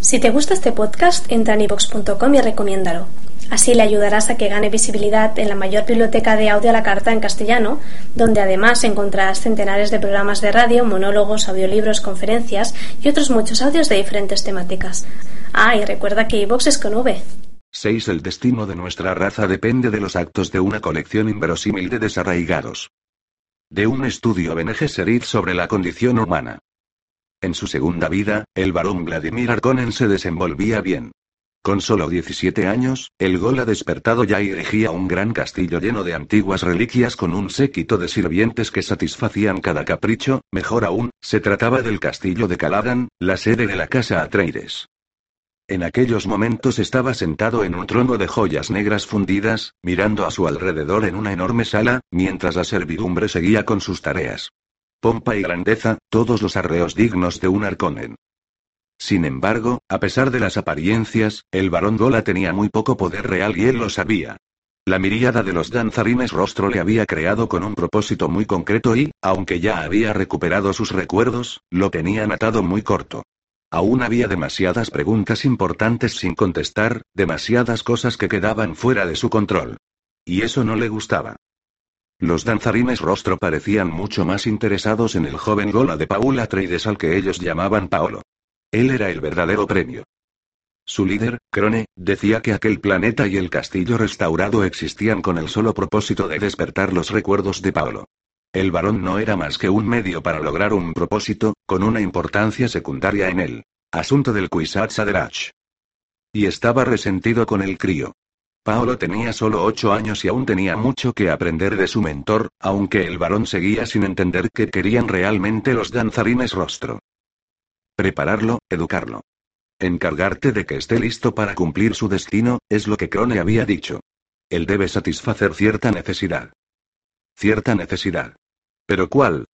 Si te gusta este podcast, entra en ivox.com y recomiéndalo. Así le ayudarás a que gane visibilidad en la mayor biblioteca de audio a la carta en castellano, donde además encontrarás centenares de programas de radio, monólogos, audiolibros, conferencias y otros muchos audios de diferentes temáticas. Ah, y recuerda que iVox es con V. 6. El destino de nuestra raza depende de los actos de una colección inverosímil de desarraigados. De un estudio Bene Gesserit sobre la condición humana. En su segunda vida, el varón Vladimir Arkonen se desenvolvía bien. Con solo 17 años, el Gol ha despertado ya erigía un gran castillo lleno de antiguas reliquias con un séquito de sirvientes que satisfacían cada capricho, mejor aún, se trataba del castillo de Caladan, la sede de la casa Atreides. En aquellos momentos estaba sentado en un trono de joyas negras fundidas, mirando a su alrededor en una enorme sala, mientras la servidumbre seguía con sus tareas. Pompa y grandeza, todos los arreos dignos de un arconen. Sin embargo, a pesar de las apariencias, el varón Gola tenía muy poco poder real y él lo sabía. La miríada de los danzarines rostro le había creado con un propósito muy concreto y, aunque ya había recuperado sus recuerdos, lo tenían atado muy corto. Aún había demasiadas preguntas importantes sin contestar, demasiadas cosas que quedaban fuera de su control. Y eso no le gustaba. Los danzarines rostro parecían mucho más interesados en el joven Gola de Paula Atreides al que ellos llamaban Paolo. Él era el verdadero premio. Su líder, Crone, decía que aquel planeta y el castillo restaurado existían con el solo propósito de despertar los recuerdos de Paolo. El varón no era más que un medio para lograr un propósito, con una importancia secundaria en él. Asunto del Kwisatz Haderach. Y estaba resentido con el crío. Paolo tenía solo ocho años y aún tenía mucho que aprender de su mentor, aunque el varón seguía sin entender qué querían realmente los danzarines rostro. Prepararlo, educarlo. Encargarte de que esté listo para cumplir su destino, es lo que Crone había dicho. Él debe satisfacer cierta necesidad. Cierta necesidad. ¿Pero cuál?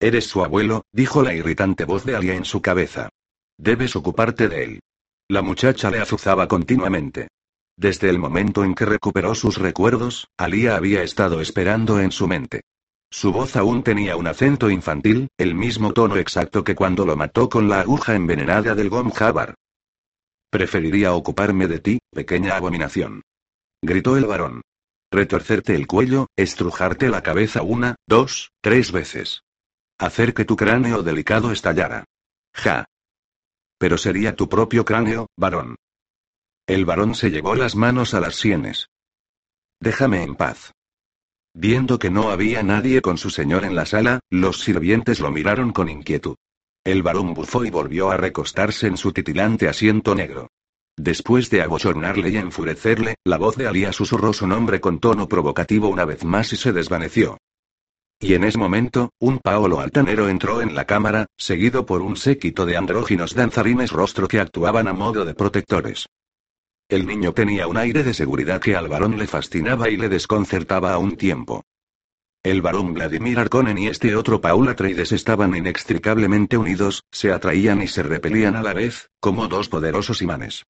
Eres su abuelo, dijo la irritante voz de Alia en su cabeza. Debes ocuparte de él. La muchacha le azuzaba continuamente. Desde el momento en que recuperó sus recuerdos, Alia había estado esperando en su mente. Su voz aún tenía un acento infantil, el mismo tono exacto que cuando lo mató con la aguja envenenada del Gom Jabar. Preferiría ocuparme de ti, pequeña abominación. Gritó el varón. Retorcerte el cuello, estrujarte la cabeza una, dos, tres veces. Hacer que tu cráneo delicado estallara. Ja. Pero sería tu propio cráneo, varón. El varón se llevó las manos a las sienes. Déjame en paz. Viendo que no había nadie con su señor en la sala, los sirvientes lo miraron con inquietud. El varón bufó y volvió a recostarse en su titilante asiento negro. Después de abochornarle y enfurecerle, la voz de Alía susurró su nombre con tono provocativo una vez más y se desvaneció. Y en ese momento, un Paolo altanero entró en la cámara, seguido por un séquito de andróginos danzarines rostro que actuaban a modo de protectores. El niño tenía un aire de seguridad que al varón le fascinaba y le desconcertaba a un tiempo. El varón Vladimir Arkonen y este otro Paul Atreides estaban inextricablemente unidos, se atraían y se repelían a la vez, como dos poderosos imanes.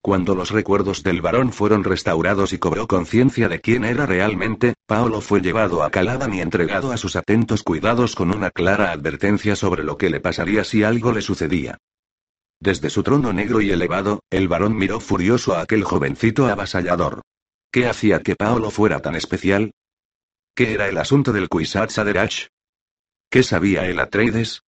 Cuando los recuerdos del varón fueron restaurados y cobró conciencia de quién era realmente, Paolo fue llevado a Caladan y entregado a sus atentos cuidados con una clara advertencia sobre lo que le pasaría si algo le sucedía. Desde su trono negro y elevado, el varón miró furioso a aquel jovencito avasallador. ¿Qué hacía que Paolo fuera tan especial? ¿Qué era el asunto del Kwisatz Haderach? ¿Qué sabía el Atreides?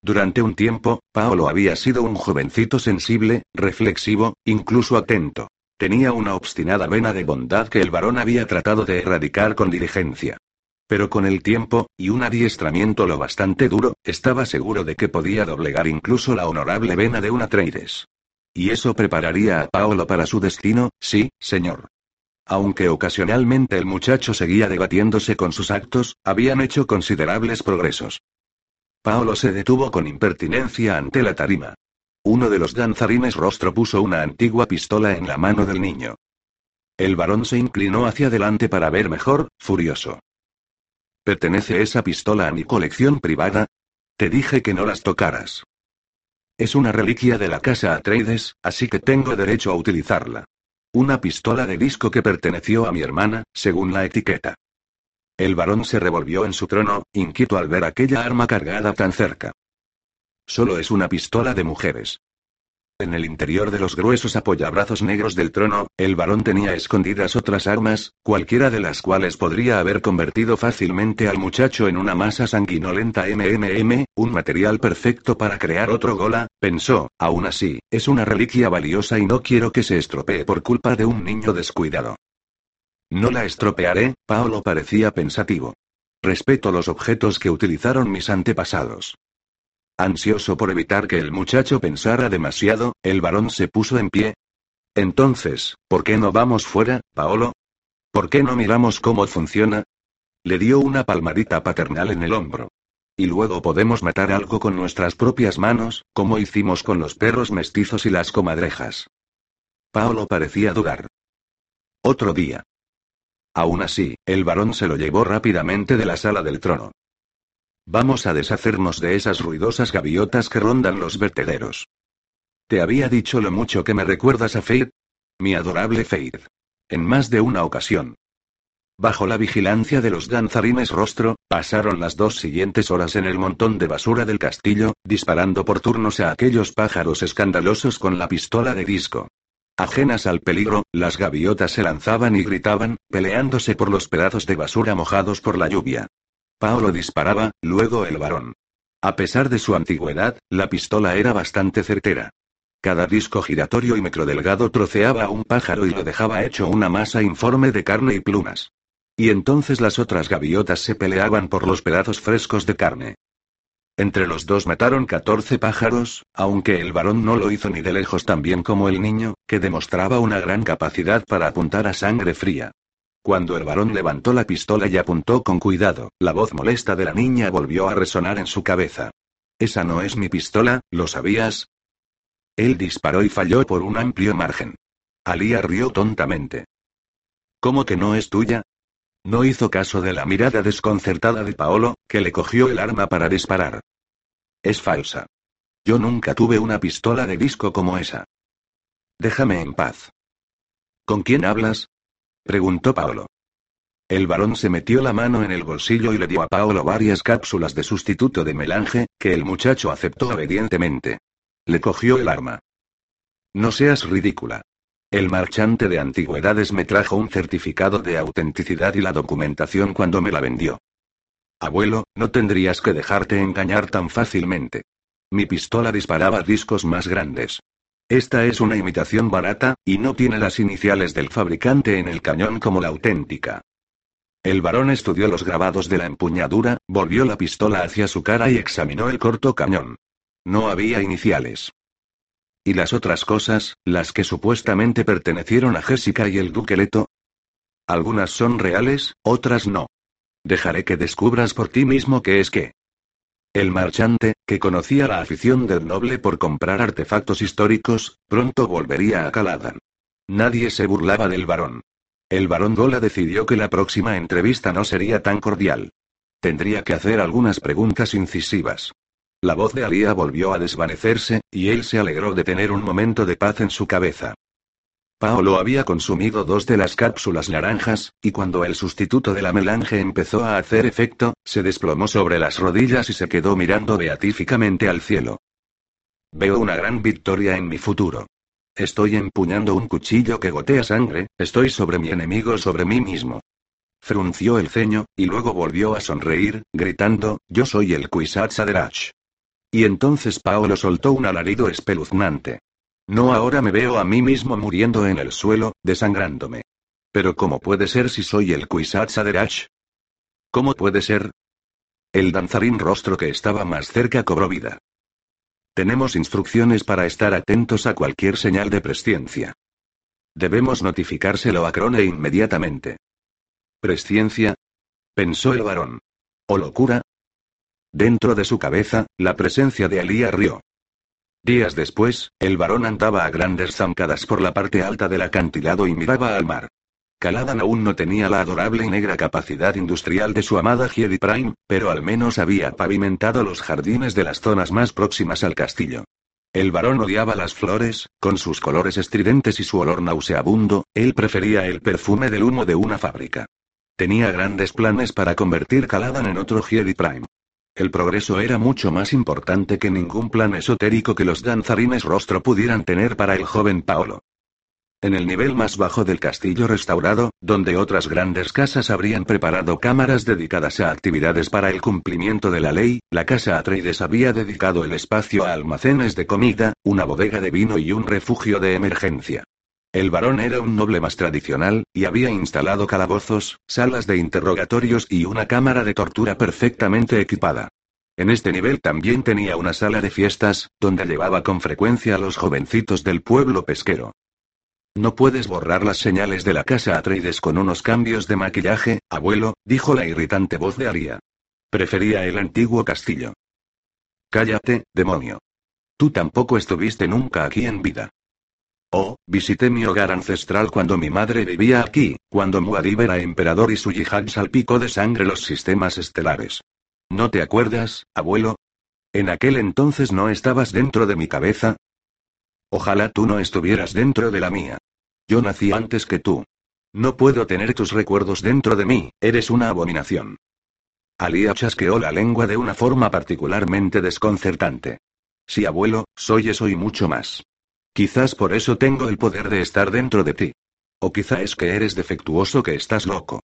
Durante un tiempo, Paolo había sido un jovencito sensible, reflexivo, incluso atento. Tenía una obstinada vena de bondad que el varón había tratado de erradicar con diligencia. Pero con el tiempo, y un adiestramiento lo bastante duro, estaba seguro de que podía doblegar incluso la honorable vena de un Atreides. Y eso prepararía a Paolo para su destino, sí, señor. Aunque ocasionalmente el muchacho seguía debatiéndose con sus actos, habían hecho considerables progresos. Paolo se detuvo con impertinencia ante la tarima. Uno de los danzarines rostro puso una antigua pistola en la mano del niño. El varón se inclinó hacia adelante para ver mejor, furioso. ¿Pertenece esa pistola a mi colección privada? Te dije que no las tocaras. Es una reliquia de la casa Atreides, así que tengo derecho a utilizarla. Una pistola de disco que perteneció a mi hermana, según la etiqueta. El varón se revolvió en su trono, inquieto al ver aquella arma cargada tan cerca. Solo es una pistola de mujeres. En el interior de los gruesos apoyabrazos negros del trono, el varón tenía escondidas otras armas, cualquiera de las cuales podría haber convertido fácilmente al muchacho en una masa sanguinolenta MMM, un material perfecto para crear otro gola, pensó, aún así, es una reliquia valiosa y no quiero que se estropee por culpa de un niño descuidado. No la estropearé, Paolo parecía pensativo. Respeto los objetos que utilizaron mis antepasados. Ansioso por evitar que el muchacho pensara demasiado, el varón se puso en pie. Entonces, ¿por qué no vamos fuera, Paolo? ¿Por qué no miramos cómo funciona? Le dio una palmadita paternal en el hombro. Y luego podemos matar algo con nuestras propias manos, como hicimos con los perros mestizos y las comadrejas. Paolo parecía dudar. Otro día. Aún así, el varón se lo llevó rápidamente de la sala del trono. Vamos a deshacernos de esas ruidosas gaviotas que rondan los vertederos. ¿Te había dicho lo mucho que me recuerdas a Faith? Mi adorable Faith. En más de una ocasión. Bajo la vigilancia de los danzarines rostro, pasaron las dos siguientes horas en el montón de basura del castillo, disparando por turnos a aquellos pájaros escandalosos con la pistola de disco. Ajenas al peligro, las gaviotas se lanzaban y gritaban, peleándose por los pedazos de basura mojados por la lluvia. Paolo disparaba, luego el varón. A pesar de su antigüedad, la pistola era bastante certera. Cada disco giratorio y delgado troceaba a un pájaro y lo dejaba hecho una masa informe de carne y plumas. Y entonces las otras gaviotas se peleaban por los pedazos frescos de carne. Entre los dos mataron 14 pájaros, aunque el varón no lo hizo ni de lejos tan bien como el niño, que demostraba una gran capacidad para apuntar a sangre fría. Cuando el varón levantó la pistola y apuntó con cuidado, la voz molesta de la niña volvió a resonar en su cabeza. Esa no es mi pistola, ¿lo sabías? Él disparó y falló por un amplio margen. Alía rió tontamente. ¿Cómo que no es tuya? No hizo caso de la mirada desconcertada de Paolo, que le cogió el arma para disparar. Es falsa. Yo nunca tuve una pistola de disco como esa. Déjame en paz. ¿Con quién hablas? Preguntó Paolo. El varón se metió la mano en el bolsillo y le dio a Paolo varias cápsulas de sustituto de melange, que el muchacho aceptó obedientemente. Le cogió el arma. No seas ridícula. El marchante de antigüedades me trajo un certificado de autenticidad y la documentación cuando me la vendió. Abuelo, no tendrías que dejarte engañar tan fácilmente. Mi pistola disparaba discos más grandes. Esta es una imitación barata, y no tiene las iniciales del fabricante en el cañón como la auténtica. El varón estudió los grabados de la empuñadura, volvió la pistola hacia su cara y examinó el corto cañón. No había iniciales. ¿Y las otras cosas, las que supuestamente pertenecieron a Jessica y el duqueleto? Algunas son reales, otras no. Dejaré que descubras por ti mismo qué es qué. El marchante, que conocía la afición del noble por comprar artefactos históricos, pronto volvería a Caladan. Nadie se burlaba del varón. El varón Gola decidió que la próxima entrevista no sería tan cordial. Tendría que hacer algunas preguntas incisivas. La voz de Alía volvió a desvanecerse, y él se alegró de tener un momento de paz en su cabeza. Paolo había consumido dos de las cápsulas naranjas, y cuando el sustituto de la melange empezó a hacer efecto, se desplomó sobre las rodillas y se quedó mirando beatíficamente al cielo. Veo una gran victoria en mi futuro. Estoy empuñando un cuchillo que gotea sangre, estoy sobre mi enemigo, sobre mí mismo. Frunció el ceño, y luego volvió a sonreír, gritando, yo soy el Kwisatz Haderach. Y entonces Paolo soltó un alarido espeluznante. No ahora me veo a mí mismo muriendo en el suelo, desangrándome. Pero ¿cómo puede ser si soy el Kwisatz Haderach? ¿Cómo puede ser? El danzarín rostro que estaba más cerca cobró vida. Tenemos instrucciones para estar atentos a cualquier señal de presciencia. Debemos notificárselo a Crone inmediatamente. ¿Presciencia? Pensó el varón. ¿O locura? Dentro de su cabeza, la presencia de Alía rió. Días después, el varón andaba a grandes zancadas por la parte alta del acantilado y miraba al mar. Caladan aún no tenía la adorable y negra capacidad industrial de su amada Jedi Prime, pero al menos había pavimentado los jardines de las zonas más próximas al castillo. El varón odiaba las flores, con sus colores estridentes y su olor nauseabundo, él prefería el perfume del humo de una fábrica. Tenía grandes planes para convertir Caladan en otro Jedi Prime. El progreso era mucho más importante que ningún plan esotérico que los danzarines rostro pudieran tener para el joven Paolo. En el nivel más bajo del castillo restaurado, donde otras grandes casas habrían preparado cámaras dedicadas a actividades para el cumplimiento de la ley, la casa Atreides había dedicado el espacio a almacenes de comida, una bodega de vino y un refugio de emergencia. El varón era un noble más tradicional, y había instalado calabozos, salas de interrogatorios y una cámara de tortura perfectamente equipada. En este nivel también tenía una sala de fiestas, donde llevaba con frecuencia a los jovencitos del pueblo pesquero. No puedes borrar las señales de la casa Atreides con unos cambios de maquillaje, abuelo, dijo la irritante voz de Aria. Prefería el antiguo castillo. Cállate, demonio. Tú tampoco estuviste nunca aquí en vida. Oh, visité mi hogar ancestral cuando mi madre vivía aquí, cuando Muad'Dib era emperador y su yihad salpicó de sangre los sistemas estelares. ¿No te acuerdas, abuelo? En aquel entonces no estabas dentro de mi cabeza. Ojalá tú no estuvieras dentro de la mía. Yo nací antes que tú. No puedo tener tus recuerdos dentro de mí, eres una abominación. Alía chasqueó la lengua de una forma particularmente desconcertante. Sí, abuelo, soy eso y mucho más. Quizás por eso tengo el poder de estar dentro de ti. O quizá es que eres defectuoso que estás loco.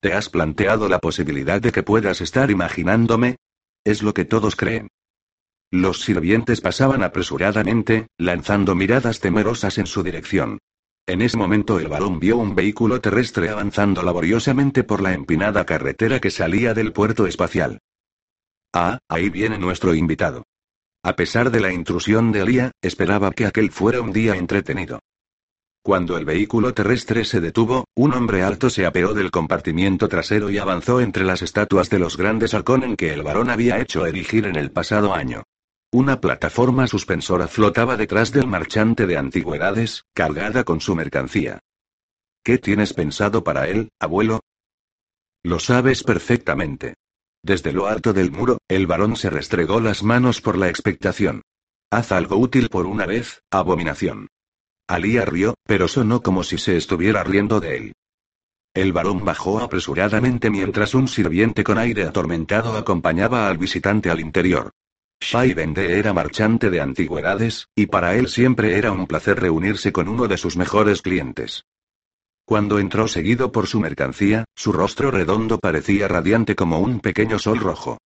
¿Te has planteado la posibilidad de que puedas estar imaginándome? Es lo que todos creen. Los sirvientes pasaban apresuradamente, lanzando miradas temerosas en su dirección. En ese momento el balón vio un vehículo terrestre avanzando laboriosamente por la empinada carretera que salía del puerto espacial. Ah, ahí viene nuestro invitado. A pesar de la intrusión de Alía, esperaba que aquel fuera un día entretenido. Cuando el vehículo terrestre se detuvo, un hombre alto se apeó del compartimiento trasero y avanzó entre las estatuas de los grandes halcones que el varón había hecho erigir en el pasado año. Una plataforma suspensora flotaba detrás del marchante de antigüedades, cargada con su mercancía. ¿Qué tienes pensado para él, abuelo? Lo sabes perfectamente. Desde lo alto del muro, el varón se restregó las manos por la expectación. Haz algo útil por una vez, abominación. Alía rió, pero sonó como si se estuviera riendo de él. El varón bajó apresuradamente mientras un sirviente con aire atormentado acompañaba al visitante al interior. Shai Bende era marchante de antigüedades, y para él siempre era un placer reunirse con uno de sus mejores clientes. Cuando entró seguido por su mercancía, su rostro redondo parecía radiante como un pequeño sol rojo.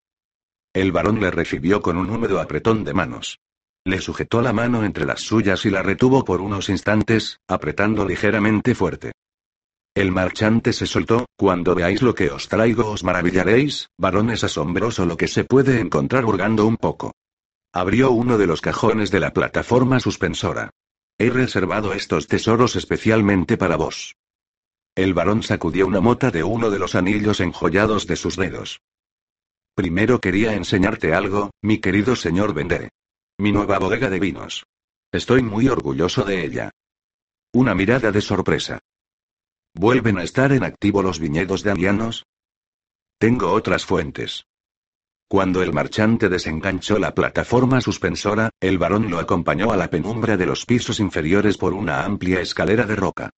El varón le recibió con un húmedo apretón de manos. Le sujetó la mano entre las suyas y la retuvo por unos instantes, apretando ligeramente fuerte. El marchante se soltó, cuando veáis lo que os traigo os maravillaréis, varón es asombroso lo que se puede encontrar hurgando un poco. Abrió uno de los cajones de la plataforma suspensora. He reservado estos tesoros especialmente para vos. El varón sacudió una mota de uno de los anillos enjollados de sus dedos. Primero quería enseñarte algo, mi querido señor Vender. Mi nueva bodega de vinos. Estoy muy orgulloso de ella. Una mirada de sorpresa. ¿Vuelven a estar en activo los viñedos de Anianos? Tengo otras fuentes. Cuando el marchante desenganchó la plataforma suspensora, el varón lo acompañó a la penumbra de los pisos inferiores por una amplia escalera de roca.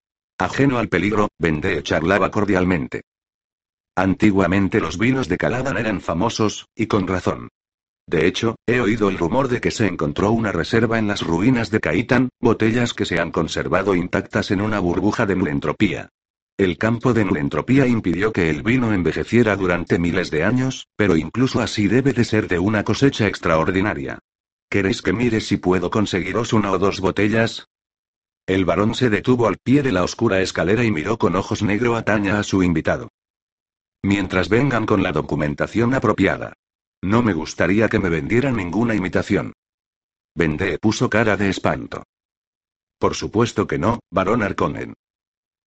Ajeno al peligro, Vendée charlaba cordialmente. Antiguamente los vinos de Caladan eran famosos, y con razón. De hecho, he oído el rumor de que se encontró una reserva en las ruinas de Caitán, botellas que se han conservado intactas en una burbuja de entropía. El campo de entropía impidió que el vino envejeciera durante miles de años, pero incluso así debe de ser de una cosecha extraordinaria. ¿Queréis que mire si puedo conseguiros una o dos botellas? El varón se detuvo al pie de la oscura escalera y miró con ojos negro ataña a su invitado. Mientras vengan con la documentación apropiada. No me gustaría que me vendieran ninguna imitación. Vendé puso cara de espanto. Por supuesto que no, varón Arconen.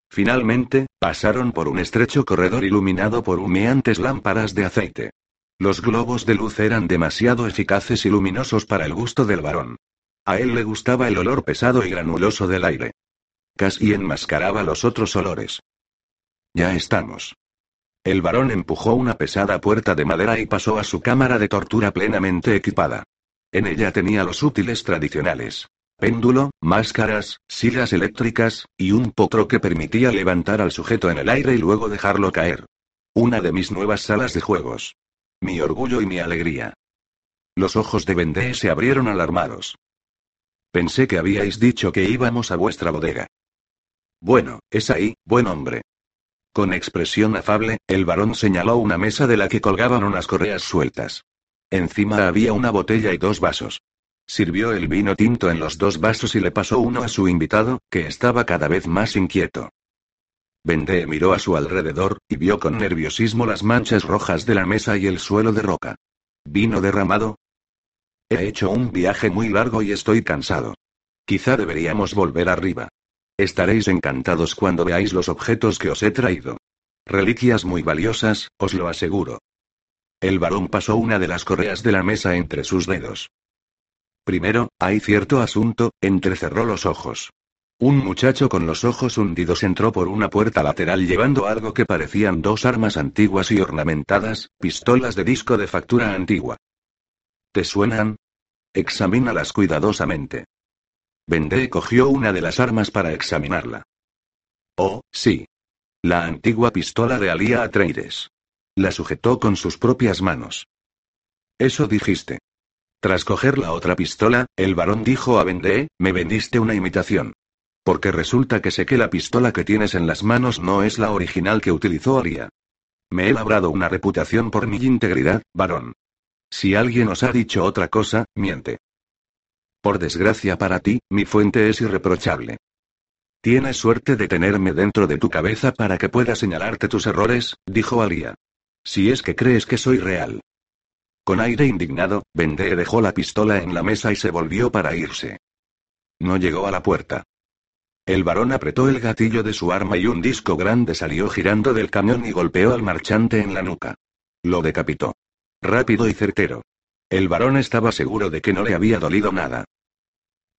Finalmente, pasaron por un estrecho corredor iluminado por humeantes lámparas de aceite. Los globos de luz eran demasiado eficaces y luminosos para el gusto del varón. A él le gustaba el olor pesado y granuloso del aire. Casi enmascaraba los otros olores. Ya estamos. El varón empujó una pesada puerta de madera y pasó a su cámara de tortura plenamente equipada. En ella tenía los útiles tradicionales. Péndulo, máscaras, sillas eléctricas, y un potro que permitía levantar al sujeto en el aire y luego dejarlo caer. Una de mis nuevas salas de juegos. Mi orgullo y mi alegría. Los ojos de Vendée se abrieron alarmados. Pensé que habíais dicho que íbamos a vuestra bodega. Bueno, es ahí, buen hombre. Con expresión afable, el varón señaló una mesa de la que colgaban unas correas sueltas. Encima había una botella y dos vasos. Sirvió el vino tinto en los dos vasos y le pasó uno a su invitado, que estaba cada vez más inquieto. Vendée miró a su alrededor, y vio con nerviosismo las manchas rojas de la mesa y el suelo de roca. ¿Vino derramado? He hecho un viaje muy largo y estoy cansado. Quizá deberíamos volver arriba. Estaréis encantados cuando veáis los objetos que os he traído. Reliquias muy valiosas, os lo aseguro. El varón pasó una de las correas de la mesa entre sus dedos. Primero, hay cierto asunto, entrecerró los ojos. Un muchacho con los ojos hundidos entró por una puerta lateral llevando algo que parecían dos armas antiguas y ornamentadas, pistolas de disco de factura antigua. ¿Te suenan? Examínalas cuidadosamente. Vendée cogió una de las armas para examinarla. Oh, sí. La antigua pistola de Alía Atreides. La sujetó con sus propias manos. Eso dijiste. Tras coger la otra pistola, el varón dijo a Vendée, me vendiste una imitación. Porque resulta que sé que la pistola que tienes en las manos no es la original que utilizó Aria. Me he labrado una reputación por mi integridad, varón. Si alguien os ha dicho otra cosa, miente. Por desgracia para ti, mi fuente es irreprochable. Tienes suerte de tenerme dentro de tu cabeza para que pueda señalarte tus errores, dijo Aria. Si es que crees que soy real. Con aire indignado, Vendée dejó la pistola en la mesa y se volvió para irse. No llegó a la puerta. El varón apretó el gatillo de su arma y un disco grande salió girando del camión y golpeó al marchante en la nuca. Lo decapitó. Rápido y certero. El varón estaba seguro de que no le había dolido nada.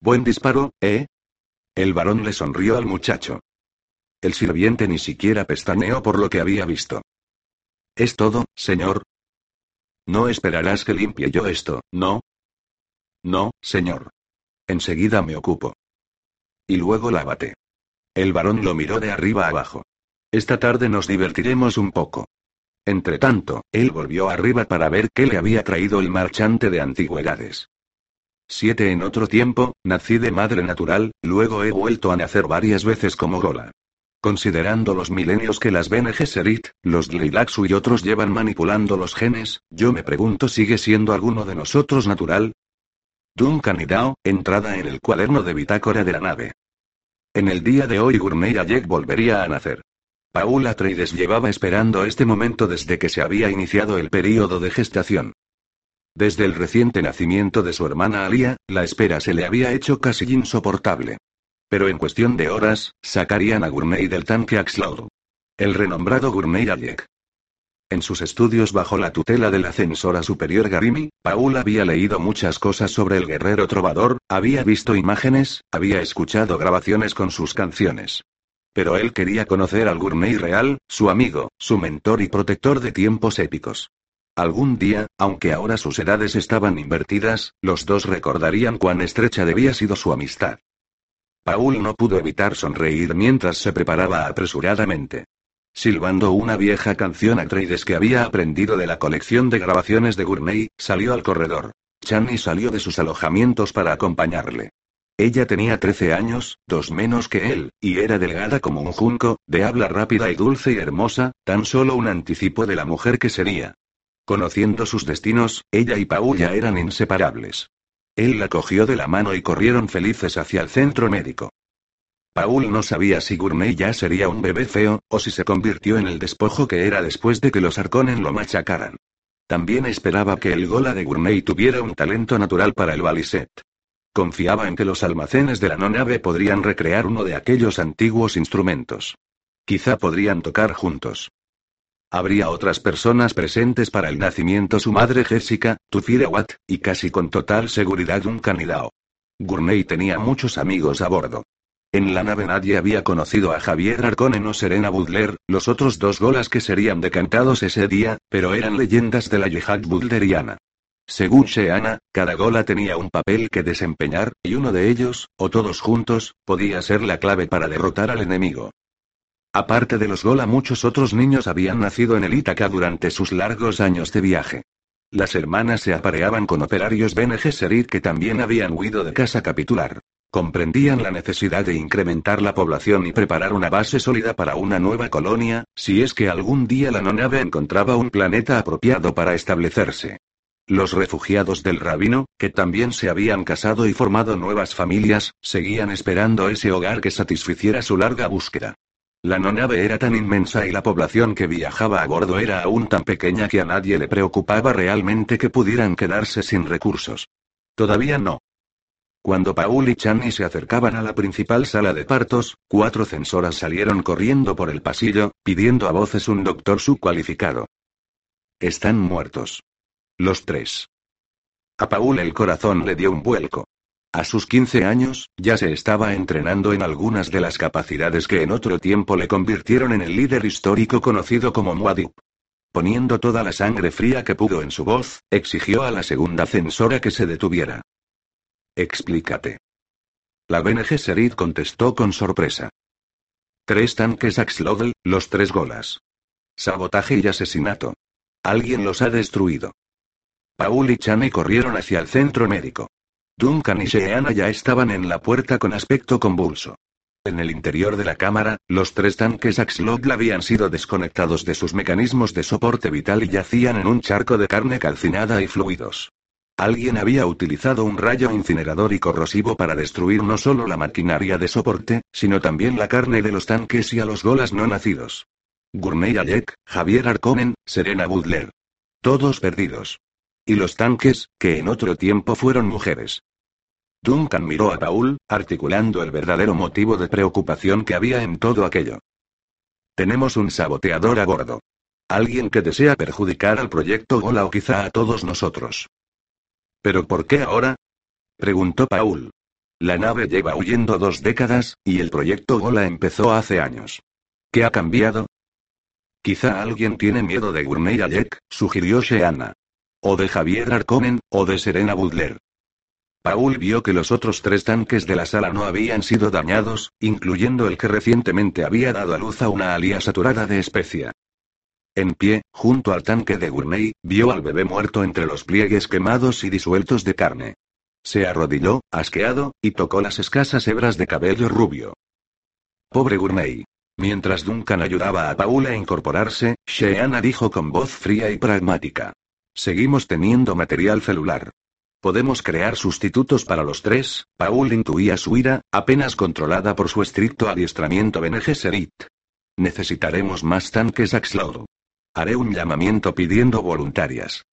Buen disparo, ¿eh? El varón le sonrió al muchacho. El sirviente ni siquiera pestañeó por lo que había visto. ¿Es todo, señor? No esperarás que limpie yo esto, ¿no? No, señor. Enseguida me ocupo. Y luego lávate. El varón lo miró de arriba abajo. Esta tarde nos divertiremos un poco. Entretanto, él volvió arriba para ver qué le había traído el marchante de antigüedades. Siete en otro tiempo, nací de madre natural, luego he vuelto a nacer varias veces como Gola. Considerando los milenios que las Bene Gesserit, los Lilaxu y otros llevan manipulando los genes, yo me pregunto ¿sigue siendo alguno de nosotros natural? Duncan y Dao, entrada en el cuaderno de bitácora de la nave. En el día de hoy Gurney Ayek volvería a nacer. Paul Atreides llevaba esperando este momento desde que se había iniciado el período de gestación. Desde el reciente nacimiento de su hermana Alia, la espera se le había hecho casi insoportable. Pero en cuestión de horas, sacarían a Gurney del tanque Axlaur. El renombrado Gurney Ayek. En sus estudios bajo la tutela de la censora superior Garimi, Paul había leído muchas cosas sobre el guerrero trovador, había visto imágenes, había escuchado grabaciones con sus canciones. Pero él quería conocer al Gurney real, su amigo, su mentor y protector de tiempos épicos. Algún día, aunque ahora sus edades estaban invertidas, los dos recordarían cuán estrecha debía sido su amistad. Paul no pudo evitar sonreír mientras se preparaba apresuradamente. Silbando una vieja canción Atreides que había aprendido de la colección de grabaciones de Gurney, salió al corredor. Chani salió de sus alojamientos para acompañarle. Ella tenía 13 años, dos menos que él, y era delgada como un junco, de habla rápida y dulce y hermosa, tan solo un anticipo de la mujer que sería. Conociendo sus destinos, ella y Paul ya eran inseparables. Él la cogió de la mano y corrieron felices hacia el centro médico. Paul no sabía si Gurney ya sería un bebé feo, o si se convirtió en el despojo que era después de que los Arconen lo machacaran. También esperaba que el Gola de Gurney tuviera un talento natural para el baliset. Confiaba en que los almacenes de la no nave podrían recrear uno de aquellos antiguos instrumentos. Quizá podrían tocar juntos. Habría otras personas presentes para el nacimiento su madre Jessica, Tufire Watt, y casi con total seguridad un canidao. Gurney tenía muchos amigos a bordo. En la nave nadie había conocido a Javier Arconen o Serena Budler, los otros dos golas que serían decantados ese día, pero eran leyendas de la yihad budleriana. Según Sheana, cada gola tenía un papel que desempeñar, y uno de ellos, o todos juntos, podía ser la clave para derrotar al enemigo. Aparte de los gola muchos otros niños habían nacido en el Ítaca durante sus largos años de viaje. Las hermanas se apareaban con operarios Bene Gesserit que también habían huido de casa capitular. Comprendían la necesidad de incrementar la población y preparar una base sólida para una nueva colonia, si es que algún día la nonave encontraba un planeta apropiado para establecerse. Los refugiados del rabino, que también se habían casado y formado nuevas familias, seguían esperando ese hogar que satisficiera su larga búsqueda. La nonave era tan inmensa y la población que viajaba a bordo era aún tan pequeña que a nadie le preocupaba realmente que pudieran quedarse sin recursos. Todavía no. Cuando Paul y Chani se acercaban a la principal sala de partos, cuatro censoras salieron corriendo por el pasillo, pidiendo a voces un doctor subcualificado. Están muertos. Los tres. A Paul el corazón le dio un vuelco. A sus 15 años, ya se estaba entrenando en algunas de las capacidades que en otro tiempo le convirtieron en el líder histórico conocido como Muad'Dib. Poniendo toda la sangre fría que pudo en su voz, exigió a la segunda censora que se detuviera. Explícate. La Bene Gesserit contestó con sorpresa. Tres tanques Axlodel, los tres golas. Sabotaje y asesinato. Alguien los ha destruido. Paul y Chane corrieron hacia el centro médico. Duncan y Sheeana ya estaban en la puerta con aspecto convulso. En el interior de la cámara, los tres tanques Axlodel habían sido desconectados de sus mecanismos de soporte vital y yacían en un charco de carne calcinada y fluidos. Alguien había utilizado un rayo incinerador y corrosivo para destruir no solo la maquinaria de soporte, sino también la carne de los tanques y a los golas no nacidos. Gurney Alec, Javier Arconen, Serena Budler. Todos perdidos. Y los tanques, que en otro tiempo fueron mujeres. Duncan miró a Paul, articulando el verdadero motivo de preocupación que había en todo aquello. Tenemos un saboteador a bordo. Alguien que desea perjudicar al proyecto Gola o quizá a todos nosotros. ¿Pero por qué ahora? preguntó Paul. La nave lleva huyendo dos décadas, y el proyecto Gola empezó hace años. ¿Qué ha cambiado? Quizá alguien tiene miedo de Gurney Alec, sugirió Sheana. O de Javier Arconen, o de Serena Budler. Paul vio que los otros tres tanques de la sala no habían sido dañados, incluyendo el que recientemente había dado a luz a una alía saturada de especia. En pie, junto al tanque de Gurney, vio al bebé muerto entre los pliegues quemados y disueltos de carne. Se arrodilló, asqueado, y tocó las escasas hebras de cabello rubio. Pobre Gurney. Mientras Duncan ayudaba a Paul a incorporarse, Sheana dijo con voz fría y pragmática. Seguimos teniendo material celular. Podemos crear sustitutos para los tres, Paul intuía su ira, apenas controlada por su estricto adiestramiento Bene Gesserit. Necesitaremos más tanques Axlor. Haré un llamamiento pidiendo voluntarias.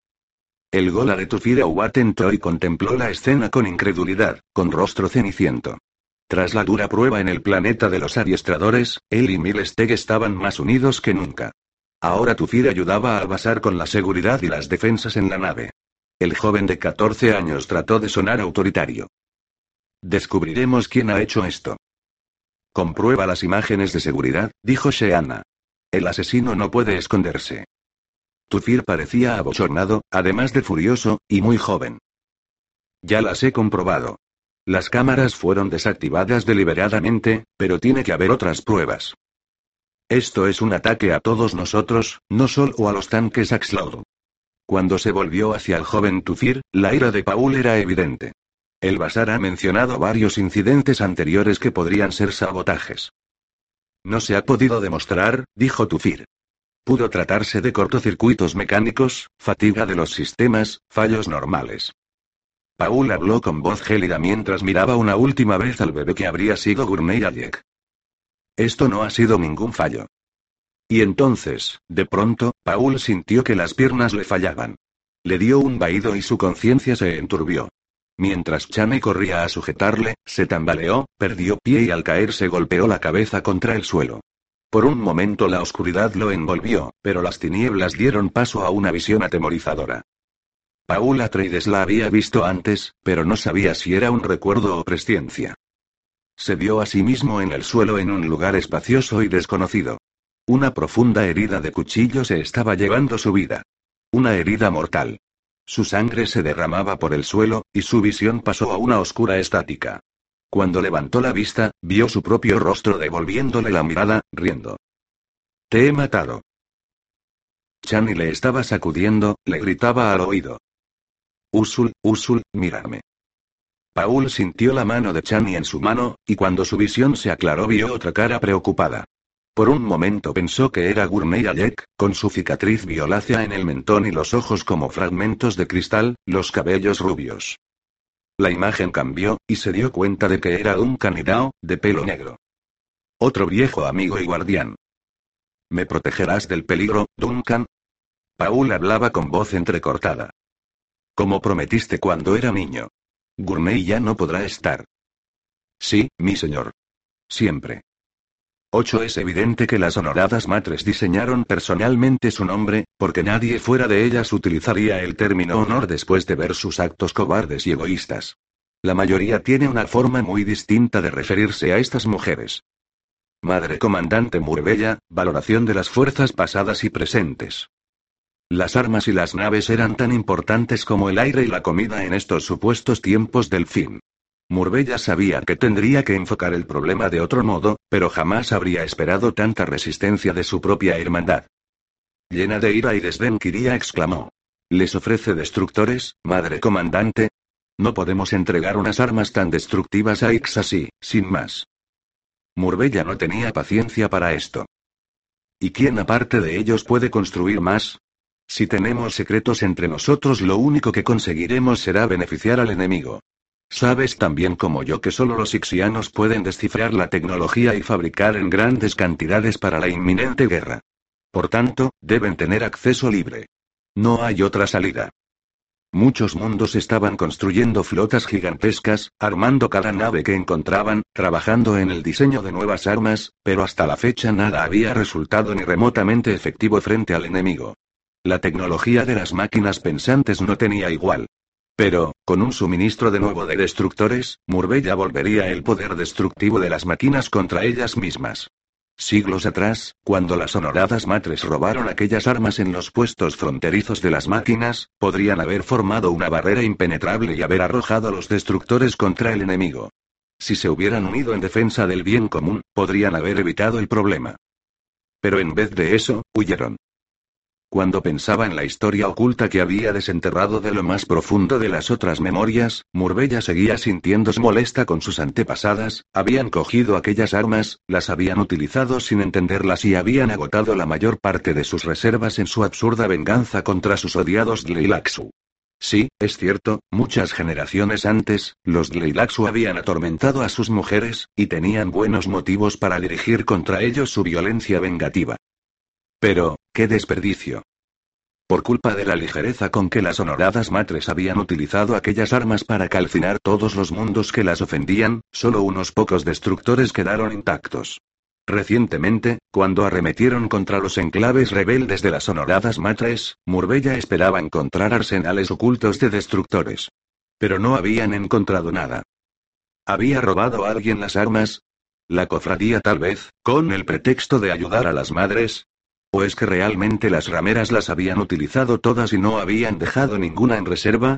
El gola de Tufira atentó y contempló la escena con incredulidad, con rostro ceniciento. Tras la dura prueba en el planeta de los adiestradores, él y Milesteg estaban más unidos que nunca. Ahora Tufir ayudaba a basar con la seguridad y las defensas en la nave. El joven de 14 años trató de sonar autoritario. Descubriremos quién ha hecho esto. Comprueba las imágenes de seguridad, dijo Sheana. El asesino no puede esconderse. Tufir parecía abochornado, además de furioso, y muy joven. Ya las he comprobado. Las cámaras fueron desactivadas deliberadamente, pero tiene que haber otras pruebas. Esto es un ataque a todos nosotros, no solo a los tanques Axlord. Cuando se volvió hacia el joven Tufir, la ira de Paul era evidente. El Basar ha mencionado varios incidentes anteriores que podrían ser sabotajes. No se ha podido demostrar, dijo Tufir. Pudo tratarse de cortocircuitos mecánicos, fatiga de los sistemas, fallos normales. Paul habló con voz gélida mientras miraba una última vez al bebé que habría sido Gurney Alec. Esto no ha sido ningún fallo. Y entonces, de pronto, Paul sintió que las piernas le fallaban. Le dio un vaído y su conciencia se enturbió. Mientras Chane corría a sujetarle, se tambaleó, perdió pie y al caer se golpeó la cabeza contra el suelo. Por un momento la oscuridad lo envolvió, pero las tinieblas dieron paso a una visión atemorizadora. Paul Atreides la había visto antes, pero no sabía si era un recuerdo o presciencia. Se vio a sí mismo en el suelo en un lugar espacioso y desconocido. Una profunda herida de cuchillo se estaba llevando su vida. Una herida mortal. Su sangre se derramaba por el suelo, y su visión pasó a una oscura estática. Cuando levantó la vista, vio su propio rostro devolviéndole la mirada, riendo. Te he matado. Chani le estaba sacudiendo, le gritaba al oído. Usul, Usul, mírame. Paul sintió la mano de Chani en su mano, y cuando su visión se aclaró vio otra cara preocupada. Por un momento pensó que era Gurney Alec, con su cicatriz violácea en el mentón y los ojos como fragmentos de cristal, los cabellos rubios. La imagen cambió, y se dio cuenta de que era un canidao, de pelo negro. Otro viejo amigo y guardián. ¿Me protegerás del peligro, Duncan? Paul hablaba con voz entrecortada. Como prometiste cuando era niño. Gurney ya no podrá estar. Sí, mi señor. Siempre. 8. Es evidente que las honoradas matres diseñaron personalmente su nombre, porque nadie fuera de ellas utilizaría el término honor después de ver sus actos cobardes y egoístas. La mayoría tiene una forma muy distinta de referirse a estas mujeres. Madre Comandante Murbella, valoración de las fuerzas pasadas y presentes. Las armas y las naves eran tan importantes como el aire y la comida en estos supuestos tiempos del fin. Murbella sabía que tendría que enfocar el problema de otro modo, pero jamás habría esperado tanta resistencia de su propia hermandad. Llena de ira y desdén, Kiria exclamó. ¿Les ofrece destructores, madre comandante? No podemos entregar unas armas tan destructivas a Ix así, sin más. Murbella no tenía paciencia para esto. ¿Y quién aparte de ellos puede construir más? Si tenemos secretos entre nosotros, lo único que conseguiremos será beneficiar al enemigo. Sabes también como yo que solo los ixianos pueden descifrar la tecnología y fabricar en grandes cantidades para la inminente guerra. Por tanto, deben tener acceso libre. No hay otra salida. Muchos mundos estaban construyendo flotas gigantescas, armando cada nave que encontraban, trabajando en el diseño de nuevas armas, pero hasta la fecha nada había resultado ni remotamente efectivo frente al enemigo. La tecnología de las máquinas pensantes no tenía igual. Pero, con un suministro de nuevo de destructores, Murbella volvería el poder destructivo de las máquinas contra ellas mismas. Siglos atrás, cuando las honoradas matres robaron aquellas armas en los puestos fronterizos de las máquinas, podrían haber formado una barrera impenetrable y haber arrojado a los destructores contra el enemigo. Si se hubieran unido en defensa del bien común, podrían haber evitado el problema. Pero en vez de eso, huyeron. Cuando pensaba en la historia oculta que había desenterrado de lo más profundo de las otras memorias, Murbella seguía sintiéndose molesta con sus antepasadas, habían cogido aquellas armas, las habían utilizado sin entenderlas y habían agotado la mayor parte de sus reservas en su absurda venganza contra sus odiados Dleilaxu. Sí, es cierto, muchas generaciones antes, los Dleilaxu habían atormentado a sus mujeres, y tenían buenos motivos para dirigir contra ellos su violencia vengativa. Pero, qué desperdicio. Por culpa de la ligereza con que las honoradas matres habían utilizado aquellas armas para calcinar todos los mundos que las ofendían, solo unos pocos destructores quedaron intactos. Recientemente, cuando arremetieron contra los enclaves rebeldes de las honoradas matres, Murbella esperaba encontrar arsenales ocultos de destructores. Pero no habían encontrado nada. ¿Había robado alguien las armas? La cofradía tal vez, con el pretexto de ayudar a las madres, ¿O es que realmente las rameras las habían utilizado todas y no habían dejado ninguna en reserva?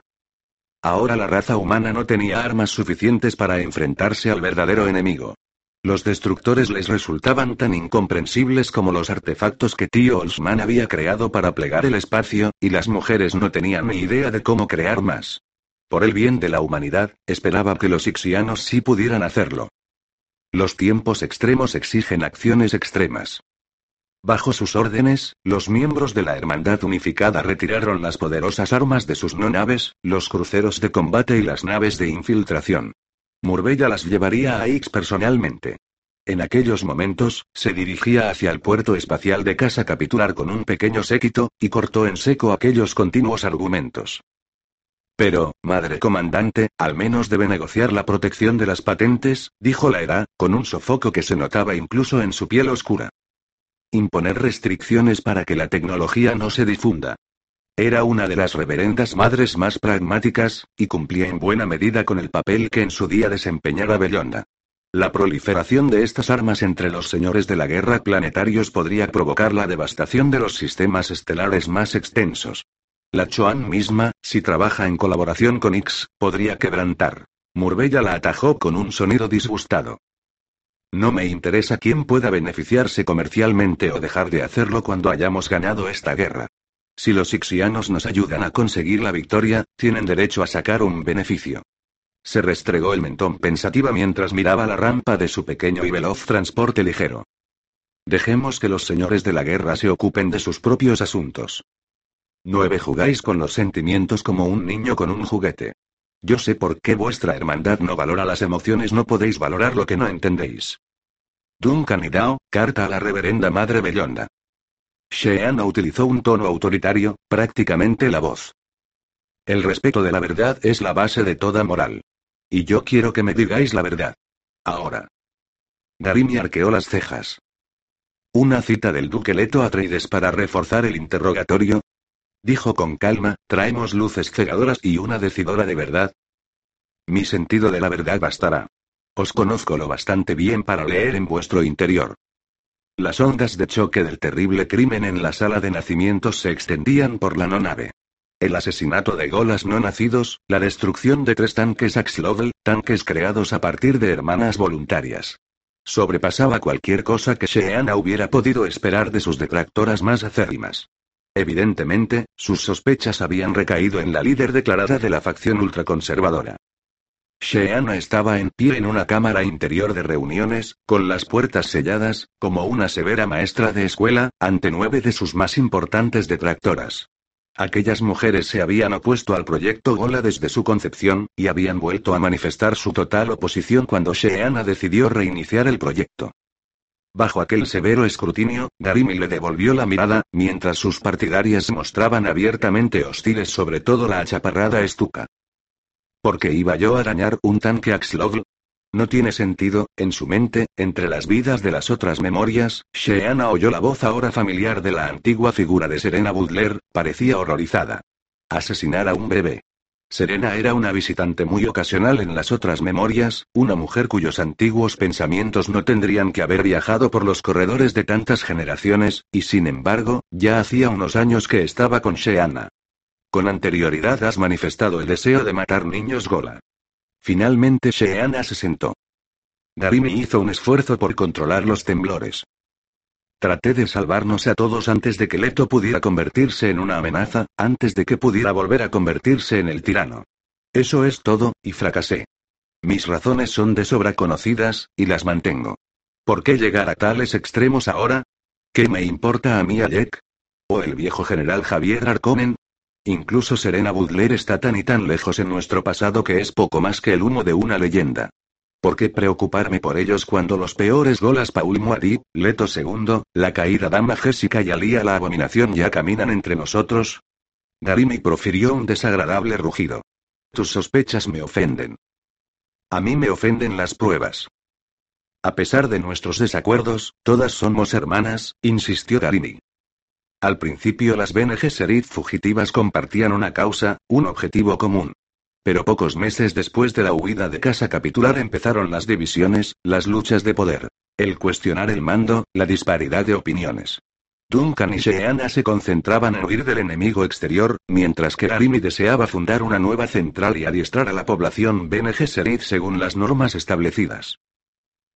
Ahora la raza humana no tenía armas suficientes para enfrentarse al verdadero enemigo. Los destructores les resultaban tan incomprensibles como los artefactos que tío Olsman había creado para plegar el espacio, y las mujeres no tenían ni idea de cómo crear más. Por el bien de la humanidad, esperaba que los ixianos sí pudieran hacerlo. Los tiempos extremos exigen acciones extremas. Bajo sus órdenes, los miembros de la Hermandad Unificada retiraron las poderosas armas de sus no naves, los cruceros de combate y las naves de infiltración. Murbella las llevaría a Ix personalmente. En aquellos momentos, se dirigía hacia el puerto espacial de Casa Capitular con un pequeño séquito, y cortó en seco aquellos continuos argumentos. Pero, madre comandante, al menos debe negociar la protección de las patentes, dijo la edad, con un sofoco que se notaba incluso en su piel oscura. Imponer restricciones para que la tecnología no se difunda. Era una de las reverendas madres más pragmáticas, y cumplía en buena medida con el papel que en su día desempeñara Bellonda. La proliferación de estas armas entre los señores de la guerra planetarios podría provocar la devastación de los sistemas estelares más extensos. La Choan misma, si trabaja en colaboración con X, podría quebrantar. Murbella la atajó con un sonido disgustado. No me interesa quién pueda beneficiarse comercialmente o dejar de hacerlo cuando hayamos ganado esta guerra. Si los ixianos nos ayudan a conseguir la victoria, tienen derecho a sacar un beneficio. Se restregó el mentón pensativa mientras miraba la rampa de su pequeño y veloz transporte ligero. Dejemos que los señores de la guerra se ocupen de sus propios asuntos. Nueve jugáis con los sentimientos como un niño con un juguete. Yo sé por qué vuestra hermandad no valora las emociones, no podéis valorar lo que no entendéis. Duncan y Dao, carta a la reverenda Madre Bellonda. Sheana utilizó un tono autoritario, prácticamente la voz. El respeto de la verdad es la base de toda moral. Y yo quiero que me digáis la verdad. Ahora. Garimi arqueó las cejas. ¿Una cita del duque Leto Atreides para reforzar el interrogatorio? Dijo con calma, traemos luces cegadoras y una decidora de verdad. Mi sentido de la verdad bastará. Os conozco lo bastante bien para leer en vuestro interior. Las ondas de choque del terrible crimen en la sala de nacimientos se extendían por la no nave. El asesinato de golas no nacidos, la destrucción de tres tanques Axlovel, tanques creados a partir de hermanas voluntarias. Sobrepasaba cualquier cosa que Sheana hubiera podido esperar de sus detractoras más acérrimas. Evidentemente, sus sospechas habían recaído en la líder declarada de la facción ultraconservadora. Sheana estaba en pie en una cámara interior de reuniones, con las puertas selladas, como una severa maestra de escuela, ante nueve de sus más importantes detractoras. Aquellas mujeres se habían opuesto al proyecto Gola desde su concepción, y habían vuelto a manifestar su total oposición cuando Sheana decidió reiniciar el proyecto. Bajo aquel severo escrutinio, Garimi le devolvió la mirada, mientras sus partidarias mostraban abiertamente hostiles sobre todo la achaparrada estuca. ¿Por qué iba yo a arañar un tanque Axlov? No tiene sentido, en su mente, entre las vidas de las otras memorias, Sheana oyó la voz ahora familiar de la antigua figura de Serena Butler, parecía horrorizada. Asesinar a un bebé. Serena era una visitante muy ocasional en las otras memorias, una mujer cuyos antiguos pensamientos no tendrían que haber viajado por los corredores de tantas generaciones, y sin embargo, ya hacía unos años que estaba con Sheana. Con anterioridad has manifestado el deseo de matar niños Gola. Finalmente Sheana se sentó. Garimi hizo un esfuerzo por controlar los temblores. Traté de salvarnos a todos antes de que Leto pudiera convertirse en una amenaza, antes de que pudiera volver a convertirse en el tirano. Eso es todo, y fracasé. Mis razones son de sobra conocidas, y las mantengo. ¿Por qué llegar a tales extremos ahora? ¿Qué me importa a mí Alec? ¿O el viejo general Javier Arconen? Incluso Serena Butler está tan y tan lejos en nuestro pasado que es poco más que el humo de una leyenda. ¿Por qué preocuparme por ellos cuando los peores golas Paul Moadib, Leto II, la caída dama Jessica y Alía la abominación ya caminan entre nosotros? Garimi profirió un desagradable rugido. Tus sospechas me ofenden. A mí me ofenden las pruebas. A pesar de nuestros desacuerdos, todas somos hermanas, insistió Garimi. Al principio las Bene fugitivas compartían una causa, un objetivo común. Pero pocos meses después de la huida de casa capitular empezaron las divisiones, las luchas de poder. El cuestionar el mando, la disparidad de opiniones. Duncan y Sheana se concentraban en huir del enemigo exterior, mientras que Arimi deseaba fundar una nueva central y adiestrar a la población Bene Gesserit según las normas establecidas.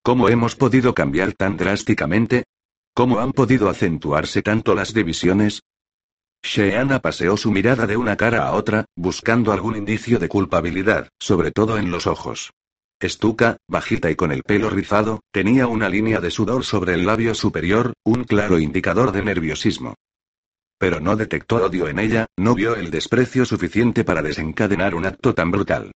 ¿Cómo hemos podido cambiar tan drásticamente? ¿Cómo han podido acentuarse tanto las divisiones? Sheana paseó su mirada de una cara a otra, buscando algún indicio de culpabilidad, sobre todo en los ojos. Estuca, bajita y con el pelo rizado, tenía una línea de sudor sobre el labio superior, un claro indicador de nerviosismo. Pero no detectó odio en ella, no vio el desprecio suficiente para desencadenar un acto tan brutal.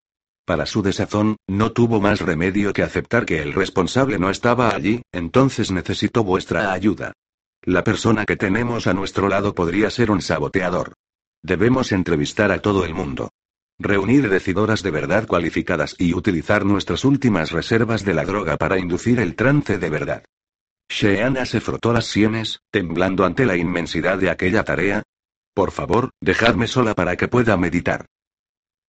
Para su desazón, no tuvo más remedio que aceptar que el responsable no estaba allí, entonces necesito vuestra ayuda. La persona que tenemos a nuestro lado podría ser un saboteador. Debemos entrevistar a todo el mundo. Reunir decidoras de verdad cualificadas y utilizar nuestras últimas reservas de la droga para inducir el trance de verdad. Sheana se frotó las sienes, temblando ante la inmensidad de aquella tarea. Por favor, dejadme sola para que pueda meditar.